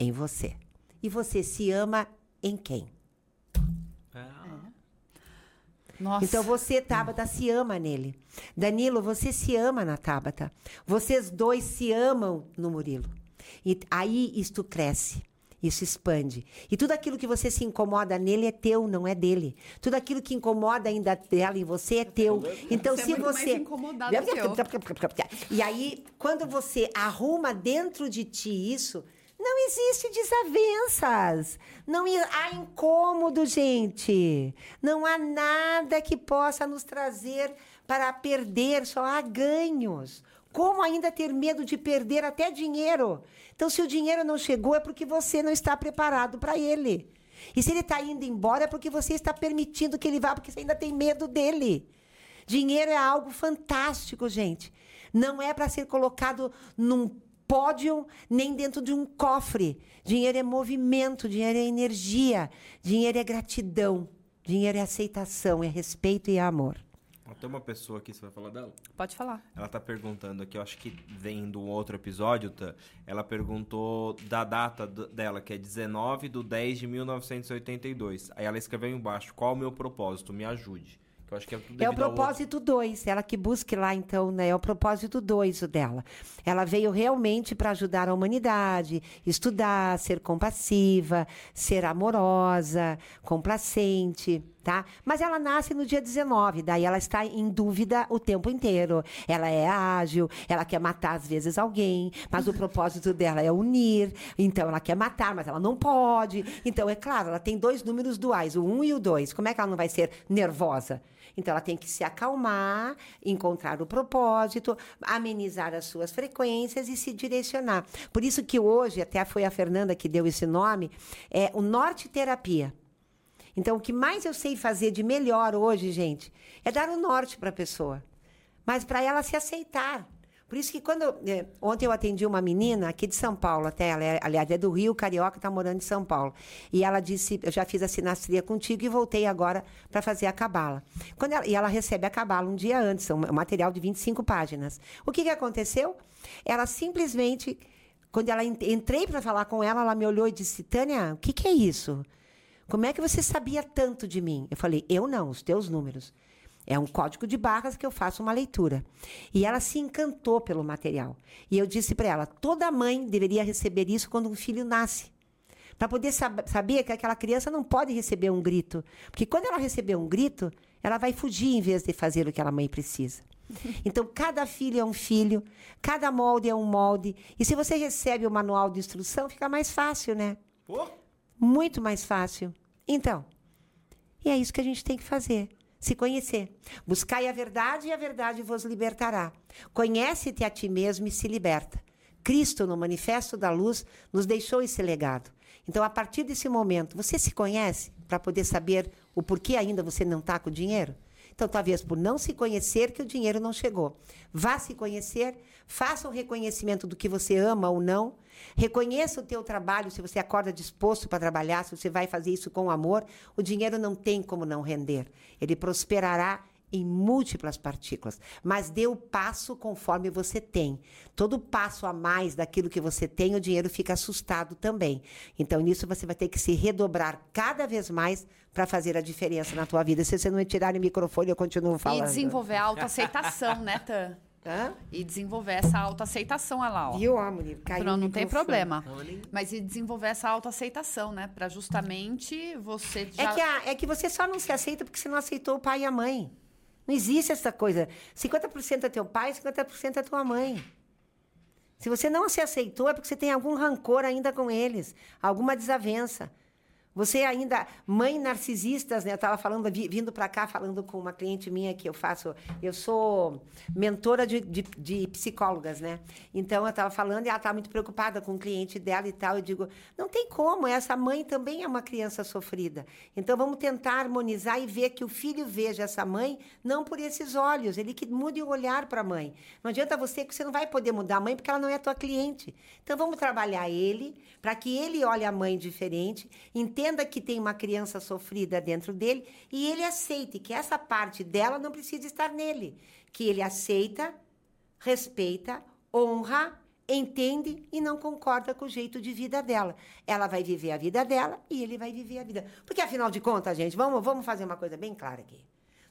em você. E você se ama em quem? Nossa. Então você, Tabata, se ama nele. Danilo, você se ama na Tabata. Vocês dois se amam no Murilo. E aí isto cresce. Isso expande. E tudo aquilo que você se incomoda nele é teu, não é dele. Tudo aquilo que incomoda ainda dela em você é teu. Então, Você é se mais você. E aí, quando você arruma dentro de ti isso, não existe desavenças. Não há incômodo, gente. Não há nada que possa nos trazer para perder, só há ganhos. Como ainda ter medo de perder até dinheiro? Então, se o dinheiro não chegou, é porque você não está preparado para ele. E se ele está indo embora, é porque você está permitindo que ele vá, porque você ainda tem medo dele. Dinheiro é algo fantástico, gente. Não é para ser colocado num pódio nem dentro de um cofre. Dinheiro é movimento, dinheiro é energia, dinheiro é gratidão, dinheiro é aceitação, é respeito e é amor. Tem uma pessoa aqui, você vai falar dela? Pode falar. Ela tá perguntando aqui, eu acho que vem do outro episódio, tá? Ela perguntou da data dela, que é 19 de 10 de 1982. Aí ela escreveu embaixo, qual o meu propósito? Me ajude. Que eu acho que é tudo É o propósito 2, ela que busque lá, então, né? É o propósito 2 o dela. Ela veio realmente para ajudar a humanidade, estudar, ser compassiva, ser amorosa, complacente, tá? Mas ela nasce no dia 19, daí ela está em dúvida o tempo inteiro. Ela é ágil, ela quer matar às vezes alguém, mas o propósito dela é unir, então ela quer matar, mas ela não pode. Então, é claro, ela tem dois números duais, o 1 um e o 2. Como é que ela não vai ser nervosa? Então, ela tem que se acalmar, encontrar o propósito, amenizar as suas frequências e se direcionar. Por isso que hoje, até foi a Fernanda que deu esse nome, é o Norte Terapia. Então, o que mais eu sei fazer de melhor hoje, gente, é dar o norte para a pessoa. Mas para ela se aceitar. Por isso que quando. é, ontem eu atendi uma menina aqui de São Paulo, até, ela é, aliás, é do Rio, carioca, está morando em São Paulo. E ela disse: Eu já fiz a sinastria contigo e voltei agora para fazer a cabala. Quando ela, e ela recebe a cabala um dia antes, um, um material de 25 páginas. O que, que aconteceu? Ela simplesmente. Quando ela en- entrei para falar com ela, ela me olhou e disse: Tânia, o que, que é isso? Como é que você sabia tanto de mim? Eu falei: Eu não, os teus números. É um código de barras que eu faço uma leitura. E ela se encantou pelo material. E eu disse para ela: toda mãe deveria receber isso quando um filho nasce. Para poder sab saber que aquela criança não pode receber um grito. Porque quando ela receber um grito, ela vai fugir em vez de fazer o que a mãe precisa. Então, cada filho é um filho, cada molde é um molde. E se você recebe o manual de instrução, fica mais fácil, né? Pô, Muito mais fácil. Então, e é isso que a gente tem que fazer. Se conhecer. Buscai a verdade e a verdade vos libertará. Conhece-te a ti mesmo e se liberta. Cristo, no Manifesto da Luz, nos deixou esse legado. Então, a partir desse momento, você se conhece para poder saber o porquê ainda você não está com o dinheiro? Então, talvez por não se conhecer que o dinheiro não chegou. Vá se conhecer, faça o reconhecimento do que você ama ou não, reconheça o teu trabalho, se você acorda disposto para trabalhar, se você vai fazer isso com amor, o dinheiro não tem como não render. Ele prosperará em múltiplas partículas, mas dê o passo conforme você tem. Todo passo a mais daquilo que você tem, o dinheiro fica assustado também. Então, nisso você vai ter que se redobrar cada vez mais para fazer a diferença na tua vida. Se você não tirar o microfone, eu continuo falando. E desenvolver a autoaceitação, né, Tan? Hã? E desenvolver essa autoaceitação, olha lá, ó. Viu, amor? Caiu Não, tem problema. Mas e desenvolver essa autoaceitação, né? Pra justamente você É já... que, a- é que você só não se aceita porque você não aceitou o pai e a mãe. Não existe essa coisa. 50% é teu pai, 50% é tua mãe. Se você não se aceitou, é porque você tem algum rancor ainda com eles, alguma desavença. Você ainda, mãe narcisistas, né? Eu estava falando, vi- vindo para cá, falando com uma cliente minha que eu faço. Eu sou mentora de, de, de psicólogas, né? Então eu estava falando e ela estava muito preocupada com o cliente dela e tal. Eu digo, não tem como, essa mãe também é uma criança sofrida. Então vamos tentar harmonizar e ver que o filho veja essa mãe não por esses olhos, ele que mude o olhar para a mãe. Não adianta você que você não vai poder mudar a mãe porque ela não é tua cliente. Então vamos trabalhar ele para que ele olhe a mãe diferente, entenda que tem uma criança sofrida dentro dele e ele aceite que essa parte dela não precisa estar nele, que ele aceita, respeita, honra, entende e não concorda com o jeito de vida dela. Ela vai viver a vida dela e ele vai viver a vida. Porque afinal de contas, gente, vamos, vamos fazer uma coisa bem clara aqui.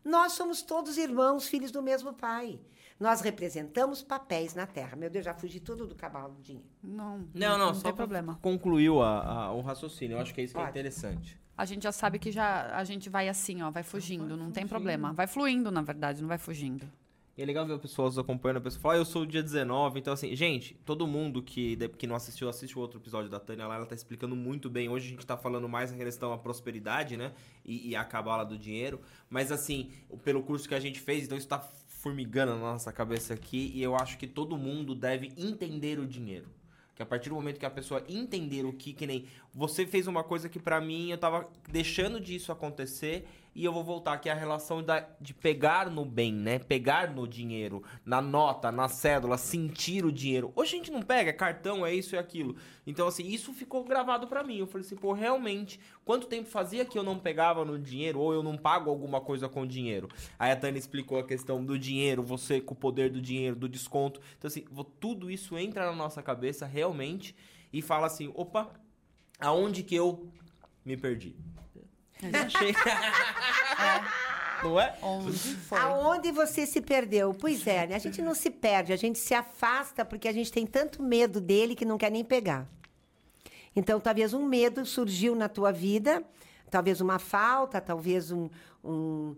Nós somos todos irmãos, filhos do mesmo pai. Nós representamos papéis na Terra. Meu Deus, já fugi tudo do cavalo do dinheiro. Não, Não, não, não só tem problema. concluiu a, a- o raciocínio. Eu acho que é isso que é Pode. interessante. A gente já sabe que já a gente vai assim, ó, vai fugindo, não tem problema. Vai fluindo, na verdade, não vai fugindo. E é legal ver pessoas acompanhando, a pessoa fala, ah, eu sou o dia 19, então assim, gente, todo mundo que, que não assistiu, assiste o outro episódio da Tânia lá, ela tá explicando muito bem. Hoje a gente tá falando mais em relação à prosperidade, né? E, e a cabala do dinheiro. Mas assim, pelo curso que a gente fez, então isso tá formigando na nossa cabeça aqui, e eu acho que todo mundo deve entender o dinheiro. Que a partir do momento que a pessoa entender o que, que nem. Você fez uma coisa que pra mim eu tava deixando disso acontecer e eu vou voltar que é a relação da, de pegar no bem, né? Pegar no dinheiro, na nota, na cédula, sentir o dinheiro. Hoje a gente não pega, é cartão, é isso e aquilo. Então, assim, isso ficou gravado pra mim. Eu falei assim, pô, realmente, quanto tempo fazia que eu não pegava no dinheiro ou eu não pago alguma coisa com dinheiro? Aí a Tânia explicou a questão do dinheiro, você com o poder do dinheiro, do desconto. Então, assim, tudo isso entra na nossa cabeça realmente e fala assim, opa, aonde que eu me perdi? Achei. Não é? Onde foi? Aonde você se perdeu? Pois é, né? A gente não se perde, a gente se afasta porque a gente tem tanto medo dele que não quer nem pegar. Então, talvez um medo surgiu na tua vida, talvez uma falta, talvez um, um,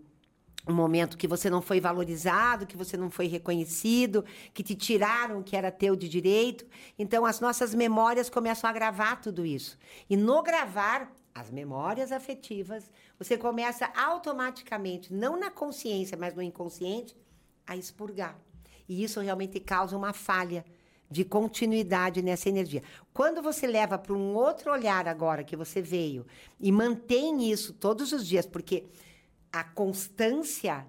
um momento que você não foi valorizado, que você não foi reconhecido, que te tiraram o que era teu de direito. Então, as nossas memórias começam a gravar tudo isso. E no gravar as memórias afetivas, você começa automaticamente, não na consciência, mas no inconsciente, a expurgar. E isso realmente causa uma falha de continuidade nessa energia. Quando você leva para um outro olhar agora que você veio e mantém isso todos os dias, porque a constância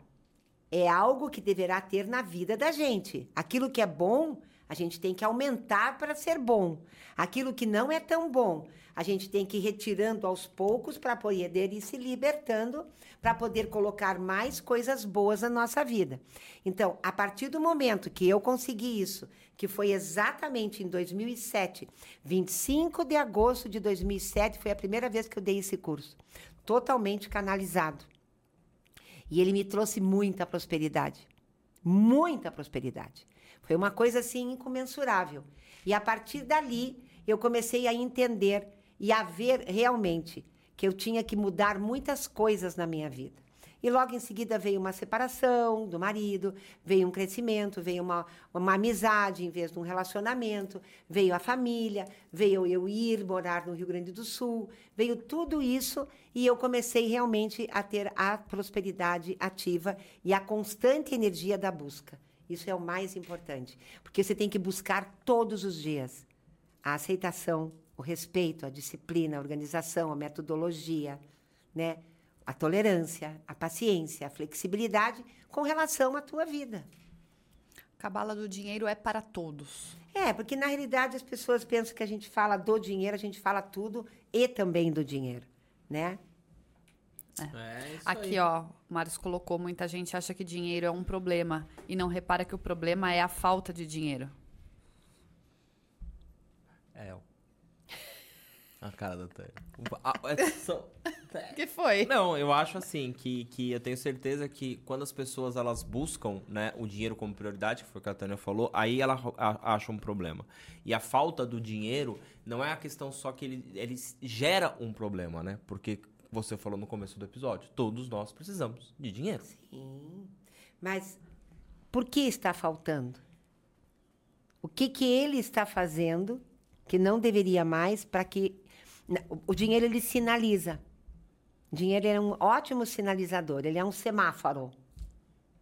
é algo que deverá ter na vida da gente. Aquilo que é bom, a gente tem que aumentar para ser bom. Aquilo que não é tão bom, a gente tem que ir retirando aos poucos para poder ir se libertando, para poder colocar mais coisas boas na nossa vida. Então, a partir do momento que eu consegui isso, que foi exatamente em 2007, 25 de agosto de 2007, foi a primeira vez que eu dei esse curso, totalmente canalizado. E ele me trouxe muita prosperidade. Muita prosperidade. Foi uma coisa assim incomensurável. E a partir dali, eu comecei a entender e a ver realmente que eu tinha que mudar muitas coisas na minha vida. E logo em seguida veio uma separação do marido, veio um crescimento, veio uma, uma amizade em vez de um relacionamento, veio a família, veio eu ir morar no Rio Grande do Sul, veio tudo isso e eu comecei realmente a ter a prosperidade ativa e a constante energia da busca. Isso é o mais importante, porque você tem que buscar todos os dias a aceitação, o respeito, a disciplina, a organização, a metodologia, né? a tolerância, a paciência, a flexibilidade com relação à tua vida. Cabala do dinheiro é para todos. É, porque na realidade as pessoas pensam que a gente fala do dinheiro, a gente fala tudo e também do dinheiro, né? É, isso Aqui, aí. ó, o Marcos colocou, muita gente acha que dinheiro é um problema e não repara que o problema é a falta de dinheiro. É. A cara da Tânia. Ah, é só- O que foi? Não, eu acho assim que, que eu tenho certeza que quando as pessoas elas buscam né, o dinheiro como prioridade, que foi o que a Tânia falou, aí ela a- acha um problema. E a falta do dinheiro não é a questão só que ele, ele gera um problema, né? Porque você falou no começo do episódio, todos nós precisamos de dinheiro. Sim. Mas por que está faltando? O que, que ele está fazendo que não deveria mais para que. O dinheiro ele sinaliza. O dinheiro é um ótimo sinalizador, ele é um semáforo.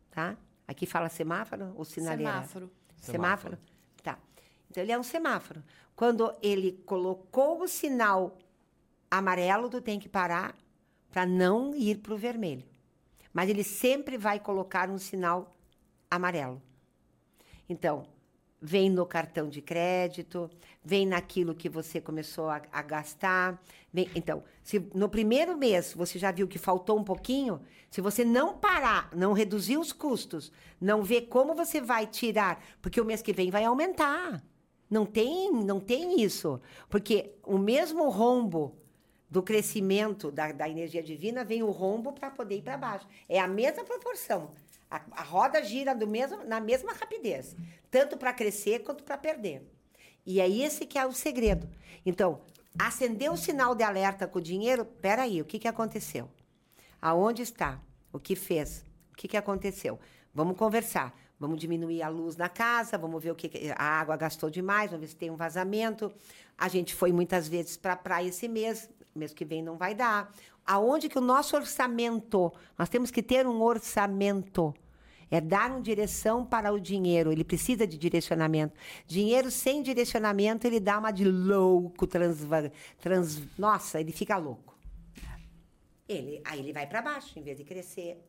Tá? Aqui fala semáforo ou sinaleira? Semáforo. Semáforo? Tá. Então, ele é um semáforo. Quando ele colocou o sinal amarelo, tu tem que parar para não ir para o vermelho. Mas ele sempre vai colocar um sinal amarelo. Então, vem no cartão de crédito, vem naquilo que você começou a, a gastar. vem- então, se no primeiro mês você já viu que faltou um pouquinho, se você não parar, não reduzir os custos, não ver como você vai tirar, porque o mês que vem vai aumentar. Não tem, não tem isso. Porque o mesmo rombo do crescimento da, da energia divina vem o rombo para poder ir para baixo. É a mesma proporção. A, a roda gira mesmo, na mesma rapidez, tanto para crescer quanto para perder. E é esse que é o segredo. Então, acendeu o sinal de alerta com o dinheiro, peraí, o que, que aconteceu? Aonde está? O que fez? O que, que aconteceu? Vamos conversar. Vamos diminuir a luz na casa, vamos ver o que- a água gastou demais, vamos ver se tem um vazamento. A gente foi muitas vezes para a praia esse mês, mês que vem não vai dar. Aonde que o nosso orçamento, nós temos que ter um orçamento. É dar uma direção para o dinheiro. Ele precisa de direcionamento. Dinheiro sem direcionamento, ele dá uma de louco, transva, trans, nossa, ele fica louco. Ele, aí ele vai para baixo, em vez de crescer,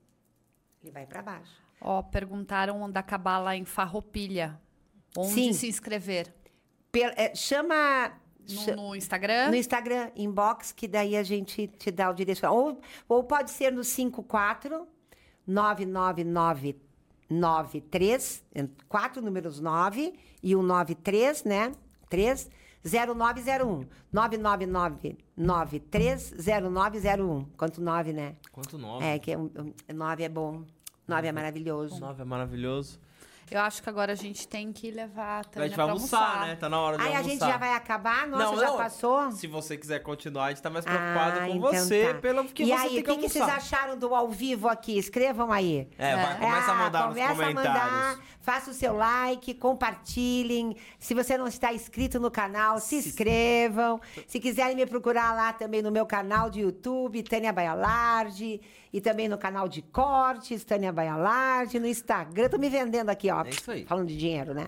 ele vai para baixo. Ó, perguntaram da Cabala em Farroupilha. Onde Sim. se inscrever? Per- é, chama No, no Instagram? no Instagram, inbox, que daí a gente te dá o direcionamento. Ou, ou pode ser no 54 99993, quatro números 9 e o 93, né? 3 0901. 999930901. Quanto 9, né? Quanto nove? É, que 9 é bom. 9 é maravilhoso. Nove é maravilhoso. Eu acho que agora a gente tem que levar a A Tânia gente vai pra almoçar, né? Tá na hora de Aí a almoçar. gente já vai acabar? Nossa, Não, já não. passou? Se você quiser continuar, a gente tá mais preocupado Ah, com então você, tá. pelo que e você aí, tem o que que, que vocês almoçar. acharam do ao vivo aqui? Escrevam aí. É, vai, começa a Ah, mandar começa nos comentários. a mandar, faça o seu like, compartilhem. Se você não está inscrito no canal, se inscrevam. Se quiserem me procurar lá também no meu canal de YouTube, Tânia Baialardi. E também no canal de cortes, Tânia Baialardi. No Instagram, tô me vendendo aqui, ó. É isso aí. Falando de dinheiro, né?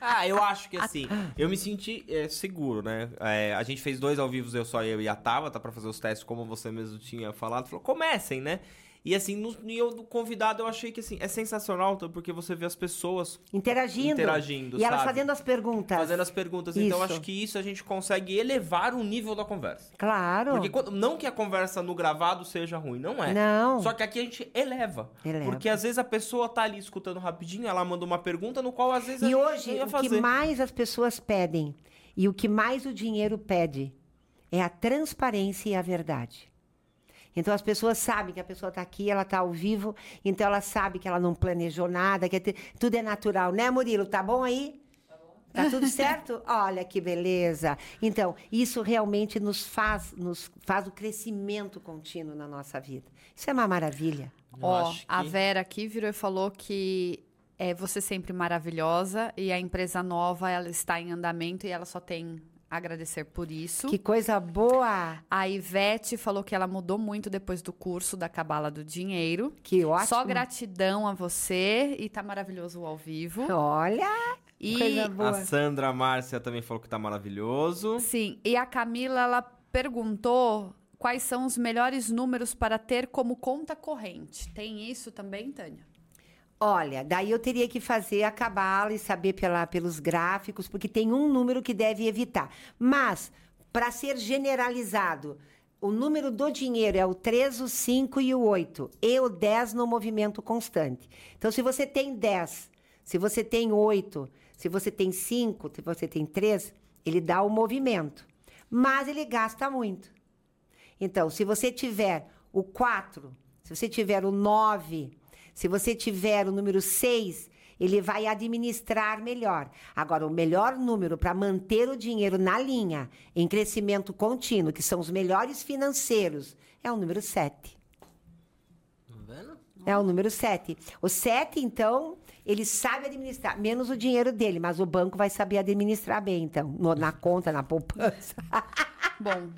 Ah, eu acho que assim, eu me senti é, seguro, né? É, a gente fez dois ao vivo, eu só eu e a Tabata, pra fazer os testes, como você mesmo tinha falado. Falou, comecem, né? E assim, no, e eu, no convidado, eu achei que assim, é sensacional, então, porque você vê as pessoas Interagindo. Interagindo, E elas sabe? fazendo as perguntas. fazendo as perguntas. Então, eu Isso. acho que isso a gente consegue elevar o nível da conversa. Claro. Porque quando- não que a conversa no gravado seja ruim, não é. Não. Só que aqui a gente eleva. Eleva. Porque às vezes a pessoa tá ali escutando rapidinho, ela manda uma pergunta no qual às vezes a E gente hoje, não ia o fazer. que mais as pessoas pedem e o que mais o dinheiro pede é a transparência e a verdade. Então as pessoas sabem que a pessoa está aqui, ela está ao vivo, então ela sabe que ela não planejou nada, que é tudo é natural, né, Murilo? Tá bom aí? Tá tudo certo? Olha que beleza. Então, isso realmente nos faz, nos faz o crescimento contínuo na nossa vida. Isso é uma maravilha. Ó, a que- Vera aqui virou e falou que é você sempre maravilhosa e a empresa nova ela está em andamento e ela só tem a agradecer por isso. Que coisa boa! A Ivete falou que ela mudou muito depois do curso da Cabala do Dinheiro. Que ótimo. Só gratidão a você e tá maravilhoso ao vivo. Olha, E coisa boa. A Sandra Márcia também falou que tá maravilhoso. sim, e a Camila ela perguntou quais são os melhores números para ter como conta corrente. Tem isso também, Tânia? Olha, daí eu teria que fazer a cabala e saber pela, pelos gráficos, porque tem um número que deve evitar. Mas, para ser generalizado, o número do dinheiro é o 3, o 5 e o 8. E o 10 no movimento constante. Então, se você tem 10, se você tem 8, se você tem 5, se você tem 3, ele dá o movimento. Mas ele gasta muito. Então, se você tiver o 4, se você tiver o 9, se você tiver o número 6, ele vai administrar melhor. Agora, o melhor número para manter o dinheiro na linha, em crescimento contínuo, que são os melhores financeiros, é o número 7. Tá vendo? É o número 7. O 7, então, ele sabe administrar, menos o dinheiro dele, mas o banco vai saber administrar bem, então, no- na conta, na poupança. Bom,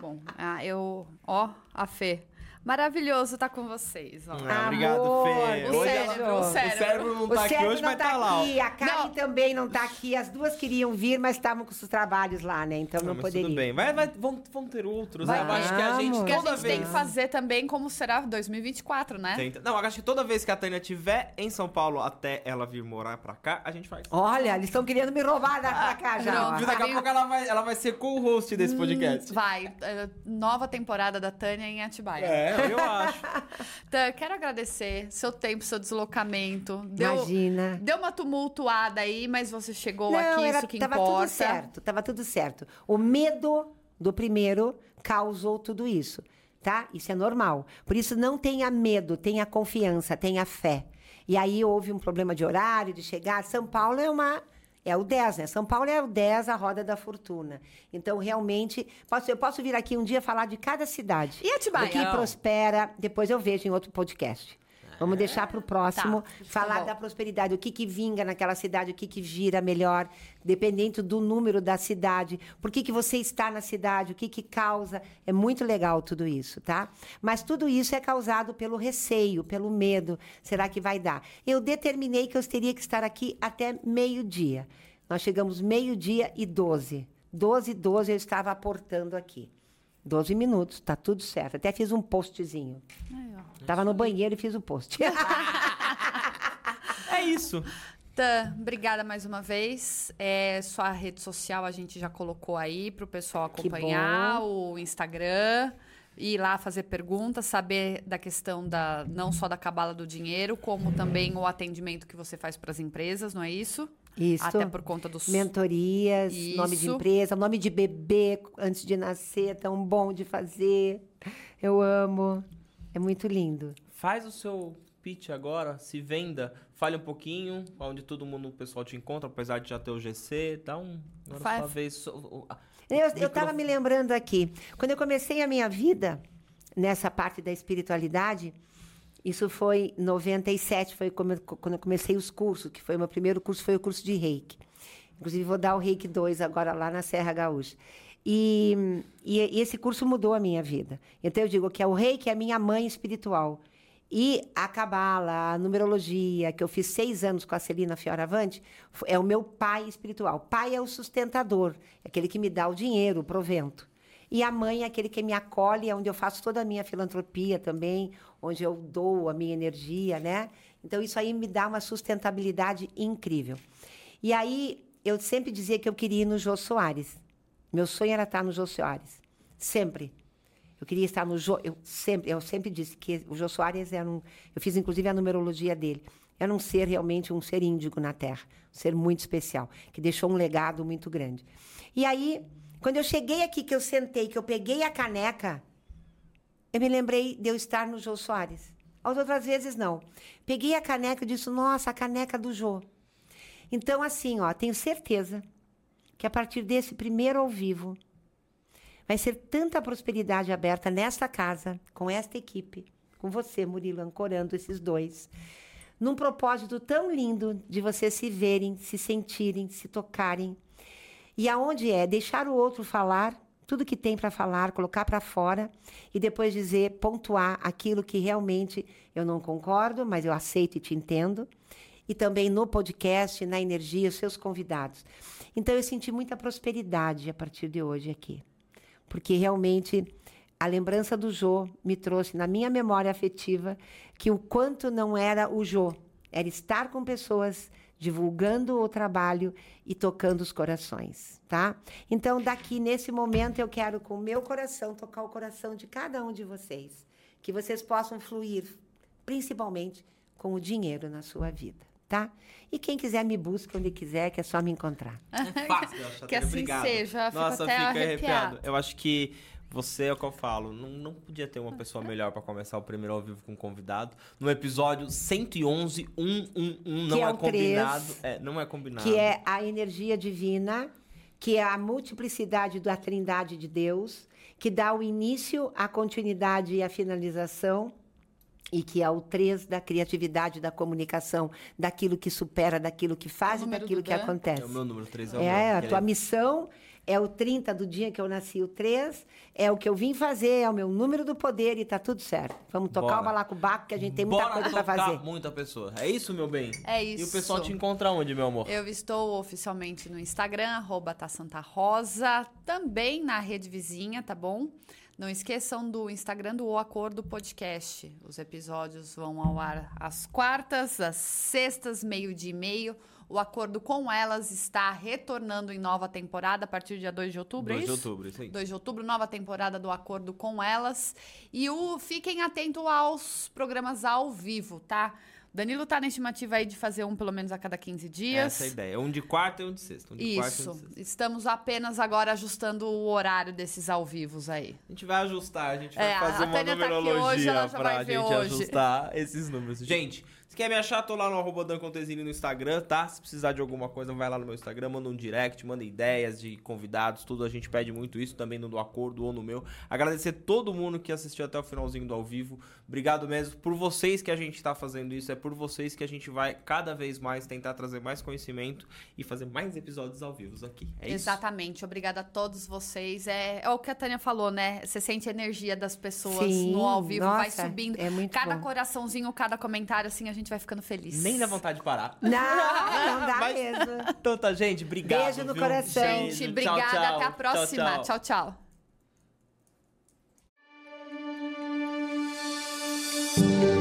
bom, ah, eu, ó, a Fê. Maravilhoso estar com vocês, ó. Ah, obrigado, Fê. O Hoje cérebro, ela- o cérebro. O cérebro não O tá aqui hoje, não mas tá tá lá. aqui, a Karen Não. também não tá aqui. As duas queriam vir, mas estavam com seus trabalhos lá, né? Então não, mas poderiam. tudo bem. Vai, vai, vão, vão ter outros, Vai né? Eu acho que a gente. Porque a gente vez... tem que fazer também como será 2024, né? Tenta- Não, eu acho que toda vez que a Tânia estiver em São Paulo até ela vir morar pra cá, a gente faz. Olha, eles estão querendo me roubar da, pra cá já. não? Daqui a pouco ela vai, ela vai ser co-host desse podcast. Vai, eh, nova temporada da Tânia em Atibaia. É, eu acho. Tânia, quero agradecer seu tempo, seu deslocamento. Deu, Imagina. deu uma tumultuada aí, mas você chegou Não, aqui, era, isso que tava importa. tudo certo, tava tudo certo. O medo do primeiro causou tudo isso, tá? Isso é normal. Por isso, não tenha medo, tenha confiança, tenha fé. E aí houve um problema de horário, de chegar. São Paulo é uma. É o 10, né? São Paulo é o 10, a roda da fortuna. Então, realmente, posso, eu posso vir aqui um dia falar de cada cidade. E Atibaia? O que prospera, depois eu vejo em outro podcast. Vamos deixar para o próximo Tá, tá falar da prosperidade, o que que vinga naquela cidade, o que que gira melhor, dependendo do número da cidade, por que que você está na cidade, o que que causa. É muito legal tudo isso, tá? Mas tudo isso é causado pelo receio, pelo medo. Será que vai dar? Eu determinei que eu teria que estar aqui até meio-dia. Nós chegamos meio-dia e 12. 12 e 12 eu estava aportando aqui. 12 minutos, tá tudo certo. Até fiz um postzinho. Aí, ó. Tava no banheiro e fiz o post. É isso. Tã, obrigada mais uma vez. É, sua rede social a gente já colocou aí para o pessoal acompanhar, o Instagram, ir lá fazer perguntas, saber da questão da não só da cabala do dinheiro, como também o atendimento que você faz para as empresas, não é isso? Isso. Até por conta dos... Mentorias, nome de Isso. empresa, nome de bebê antes de nascer, tão bom de fazer. Eu amo. É muito lindo. Faz o seu pitch agora, se venda, fale um pouquinho, onde todo mundo, o pessoal te encontra, apesar de já ter o GC, dá um... Agora Faz- sua vez... so- Eu, eu micro- tava me lembrando aqui. Quando eu comecei a minha vida nessa parte da espiritualidade, isso foi em 97, foi quando eu comecei os cursos, que foi o meu primeiro curso, foi o curso de reiki. Inclusive, vou dar o reiki 2 agora lá na Serra Gaúcha. E, e, e esse curso mudou a minha vida. Então, eu digo que é o reiki é a minha mãe espiritual. E a Cabala, a numerologia, que eu fiz seis anos com a Celina Fioravante, é o meu pai espiritual. Pai é o sustentador, é aquele que me dá o dinheiro, o provento. E a mãe é aquele que me acolhe, é onde eu faço toda a minha filantropia também, onde eu dou a minha energia, né? Então, isso aí me dá uma sustentabilidade incrível. E aí, eu sempre dizia que eu queria ir no Jô Soares. Meu sonho era estar no Jô Soares. Sempre. Eu queria estar no Jô. Eu sempre, eu sempre disse que o Jô Soares era um. Eu fiz inclusive a numerologia dele. Era um ser realmente um ser índigo na Terra, um ser muito especial, que deixou um legado muito grande. E aí, quando eu cheguei aqui, que eu sentei, que eu peguei a caneca, eu me lembrei de eu estar no Jô Soares. As outras vezes não. Peguei a caneca e disse: Nossa, a caneca do Jô. Então, assim, ó, tenho certeza que a partir desse primeiro ao vivo vai ser tanta prosperidade aberta nesta casa, com esta equipe, com você, Murilo, ancorando esses dois, num propósito tão lindo de vocês se verem, se sentirem, se tocarem. E aonde é deixar o outro falar tudo que tem para falar, colocar para fora e depois dizer, pontuar aquilo que realmente eu não concordo, mas eu aceito e te entendo. E também no podcast, na energia, os seus convidados. Então eu senti muita prosperidade a partir de hoje aqui. Porque realmente a lembrança do Jô me trouxe na minha memória afetiva que o quanto não era o Jô, era estar com pessoas divulgando o trabalho e tocando os corações, tá? Então, daqui nesse momento eu quero com o meu coração tocar o coração de cada um de vocês, que vocês possam fluir, principalmente com o dinheiro na sua vida, tá? E quem quiser me busca onde quiser, que é só me encontrar. Fácil, eu acho, Que assim obrigado. seja, fico Nossa, até fica arrepiado. arrepiado. Eu acho que você é o que eu falo. Não, não podia ter uma pessoa melhor pra começar o primeiro ao vivo com um convidado. No episódio 111, 111, não Que é é, combinado. três. É, não é combinado. que é a energia divina, que é a multiplicidade da trindade de Deus, que dá o início, a continuidade e a finalização, e que é o três da criatividade, da comunicação, daquilo que supera, daquilo que faz e daquilo que Dan. acontece. É o meu número 3 é o É, meu. a tua missão é o 30 do dia que eu nasci, o 3, é o que eu vim fazer, é o meu número do poder e tá tudo certo. Vamos tocar Bora. o balacobaco, que a gente tem muita Bora coisa pra tocar fazer. muita pessoa. É isso, meu bem? É E o isso. pessoal te encontra onde, meu amor? Eu estou oficialmente no Instagram, arroba tá Santa Rosa, também na rede vizinha, tá bom? Não esqueçam do Instagram do O Acordo Podcast. Os episódios vão ao ar às quartas, às sextas, meio-dia e meio. O Acordo com Elas está retornando em nova temporada a partir do dia 2 de outubro, 2 é de isso? outubro, isso aí. 2 de outubro, nova temporada do Acordo com Elas. E o fiquem atentos aos programas ao vivo, tá? Danilo tá na estimativa aí de fazer um pelo menos a cada 15 dias. Essa é a ideia. Um de quarta e um de sexta. Um de e um Isso. de sexta. Estamos apenas agora ajustando o horário desses ao vivos aí. A gente vai ajustar, a gente vai É, a fazer uma Tânia tá numerologia hoje, ela já pra vai ver gente hoje. ajustar esses números. Gente, quer me achar, tô lá no arroba no Instagram, tá? Se precisar de alguma coisa, vai lá no meu Instagram, manda um direct, manda ideias de convidados, tudo. A gente pede muito isso também no do Acordo ou no meu. Agradecer todo mundo que assistiu até o finalzinho do ao vivo. Obrigado mesmo por vocês que a gente tá fazendo isso. É por vocês que a gente vai cada vez mais tentar trazer mais conhecimento e fazer mais episódios ao vivo aqui. É isso? Exatamente. Obrigada a todos vocês. É, é o que a Tânia falou, né? Você sente a energia das pessoas Sim, no ao vivo, vai nossa, subindo. é muito cada bom. coraçãozinho, cada comentário, assim, a gente vai ficando feliz. Nem dá vontade de parar. Não, não dá Mas- mesmo. Então tá, gente, obrigado. Beijo no viu? coração. Gente, Beijo, obrigada. tchau, tchau. Até a próxima. Tchau, tchau. tchau. tchau. Podcast.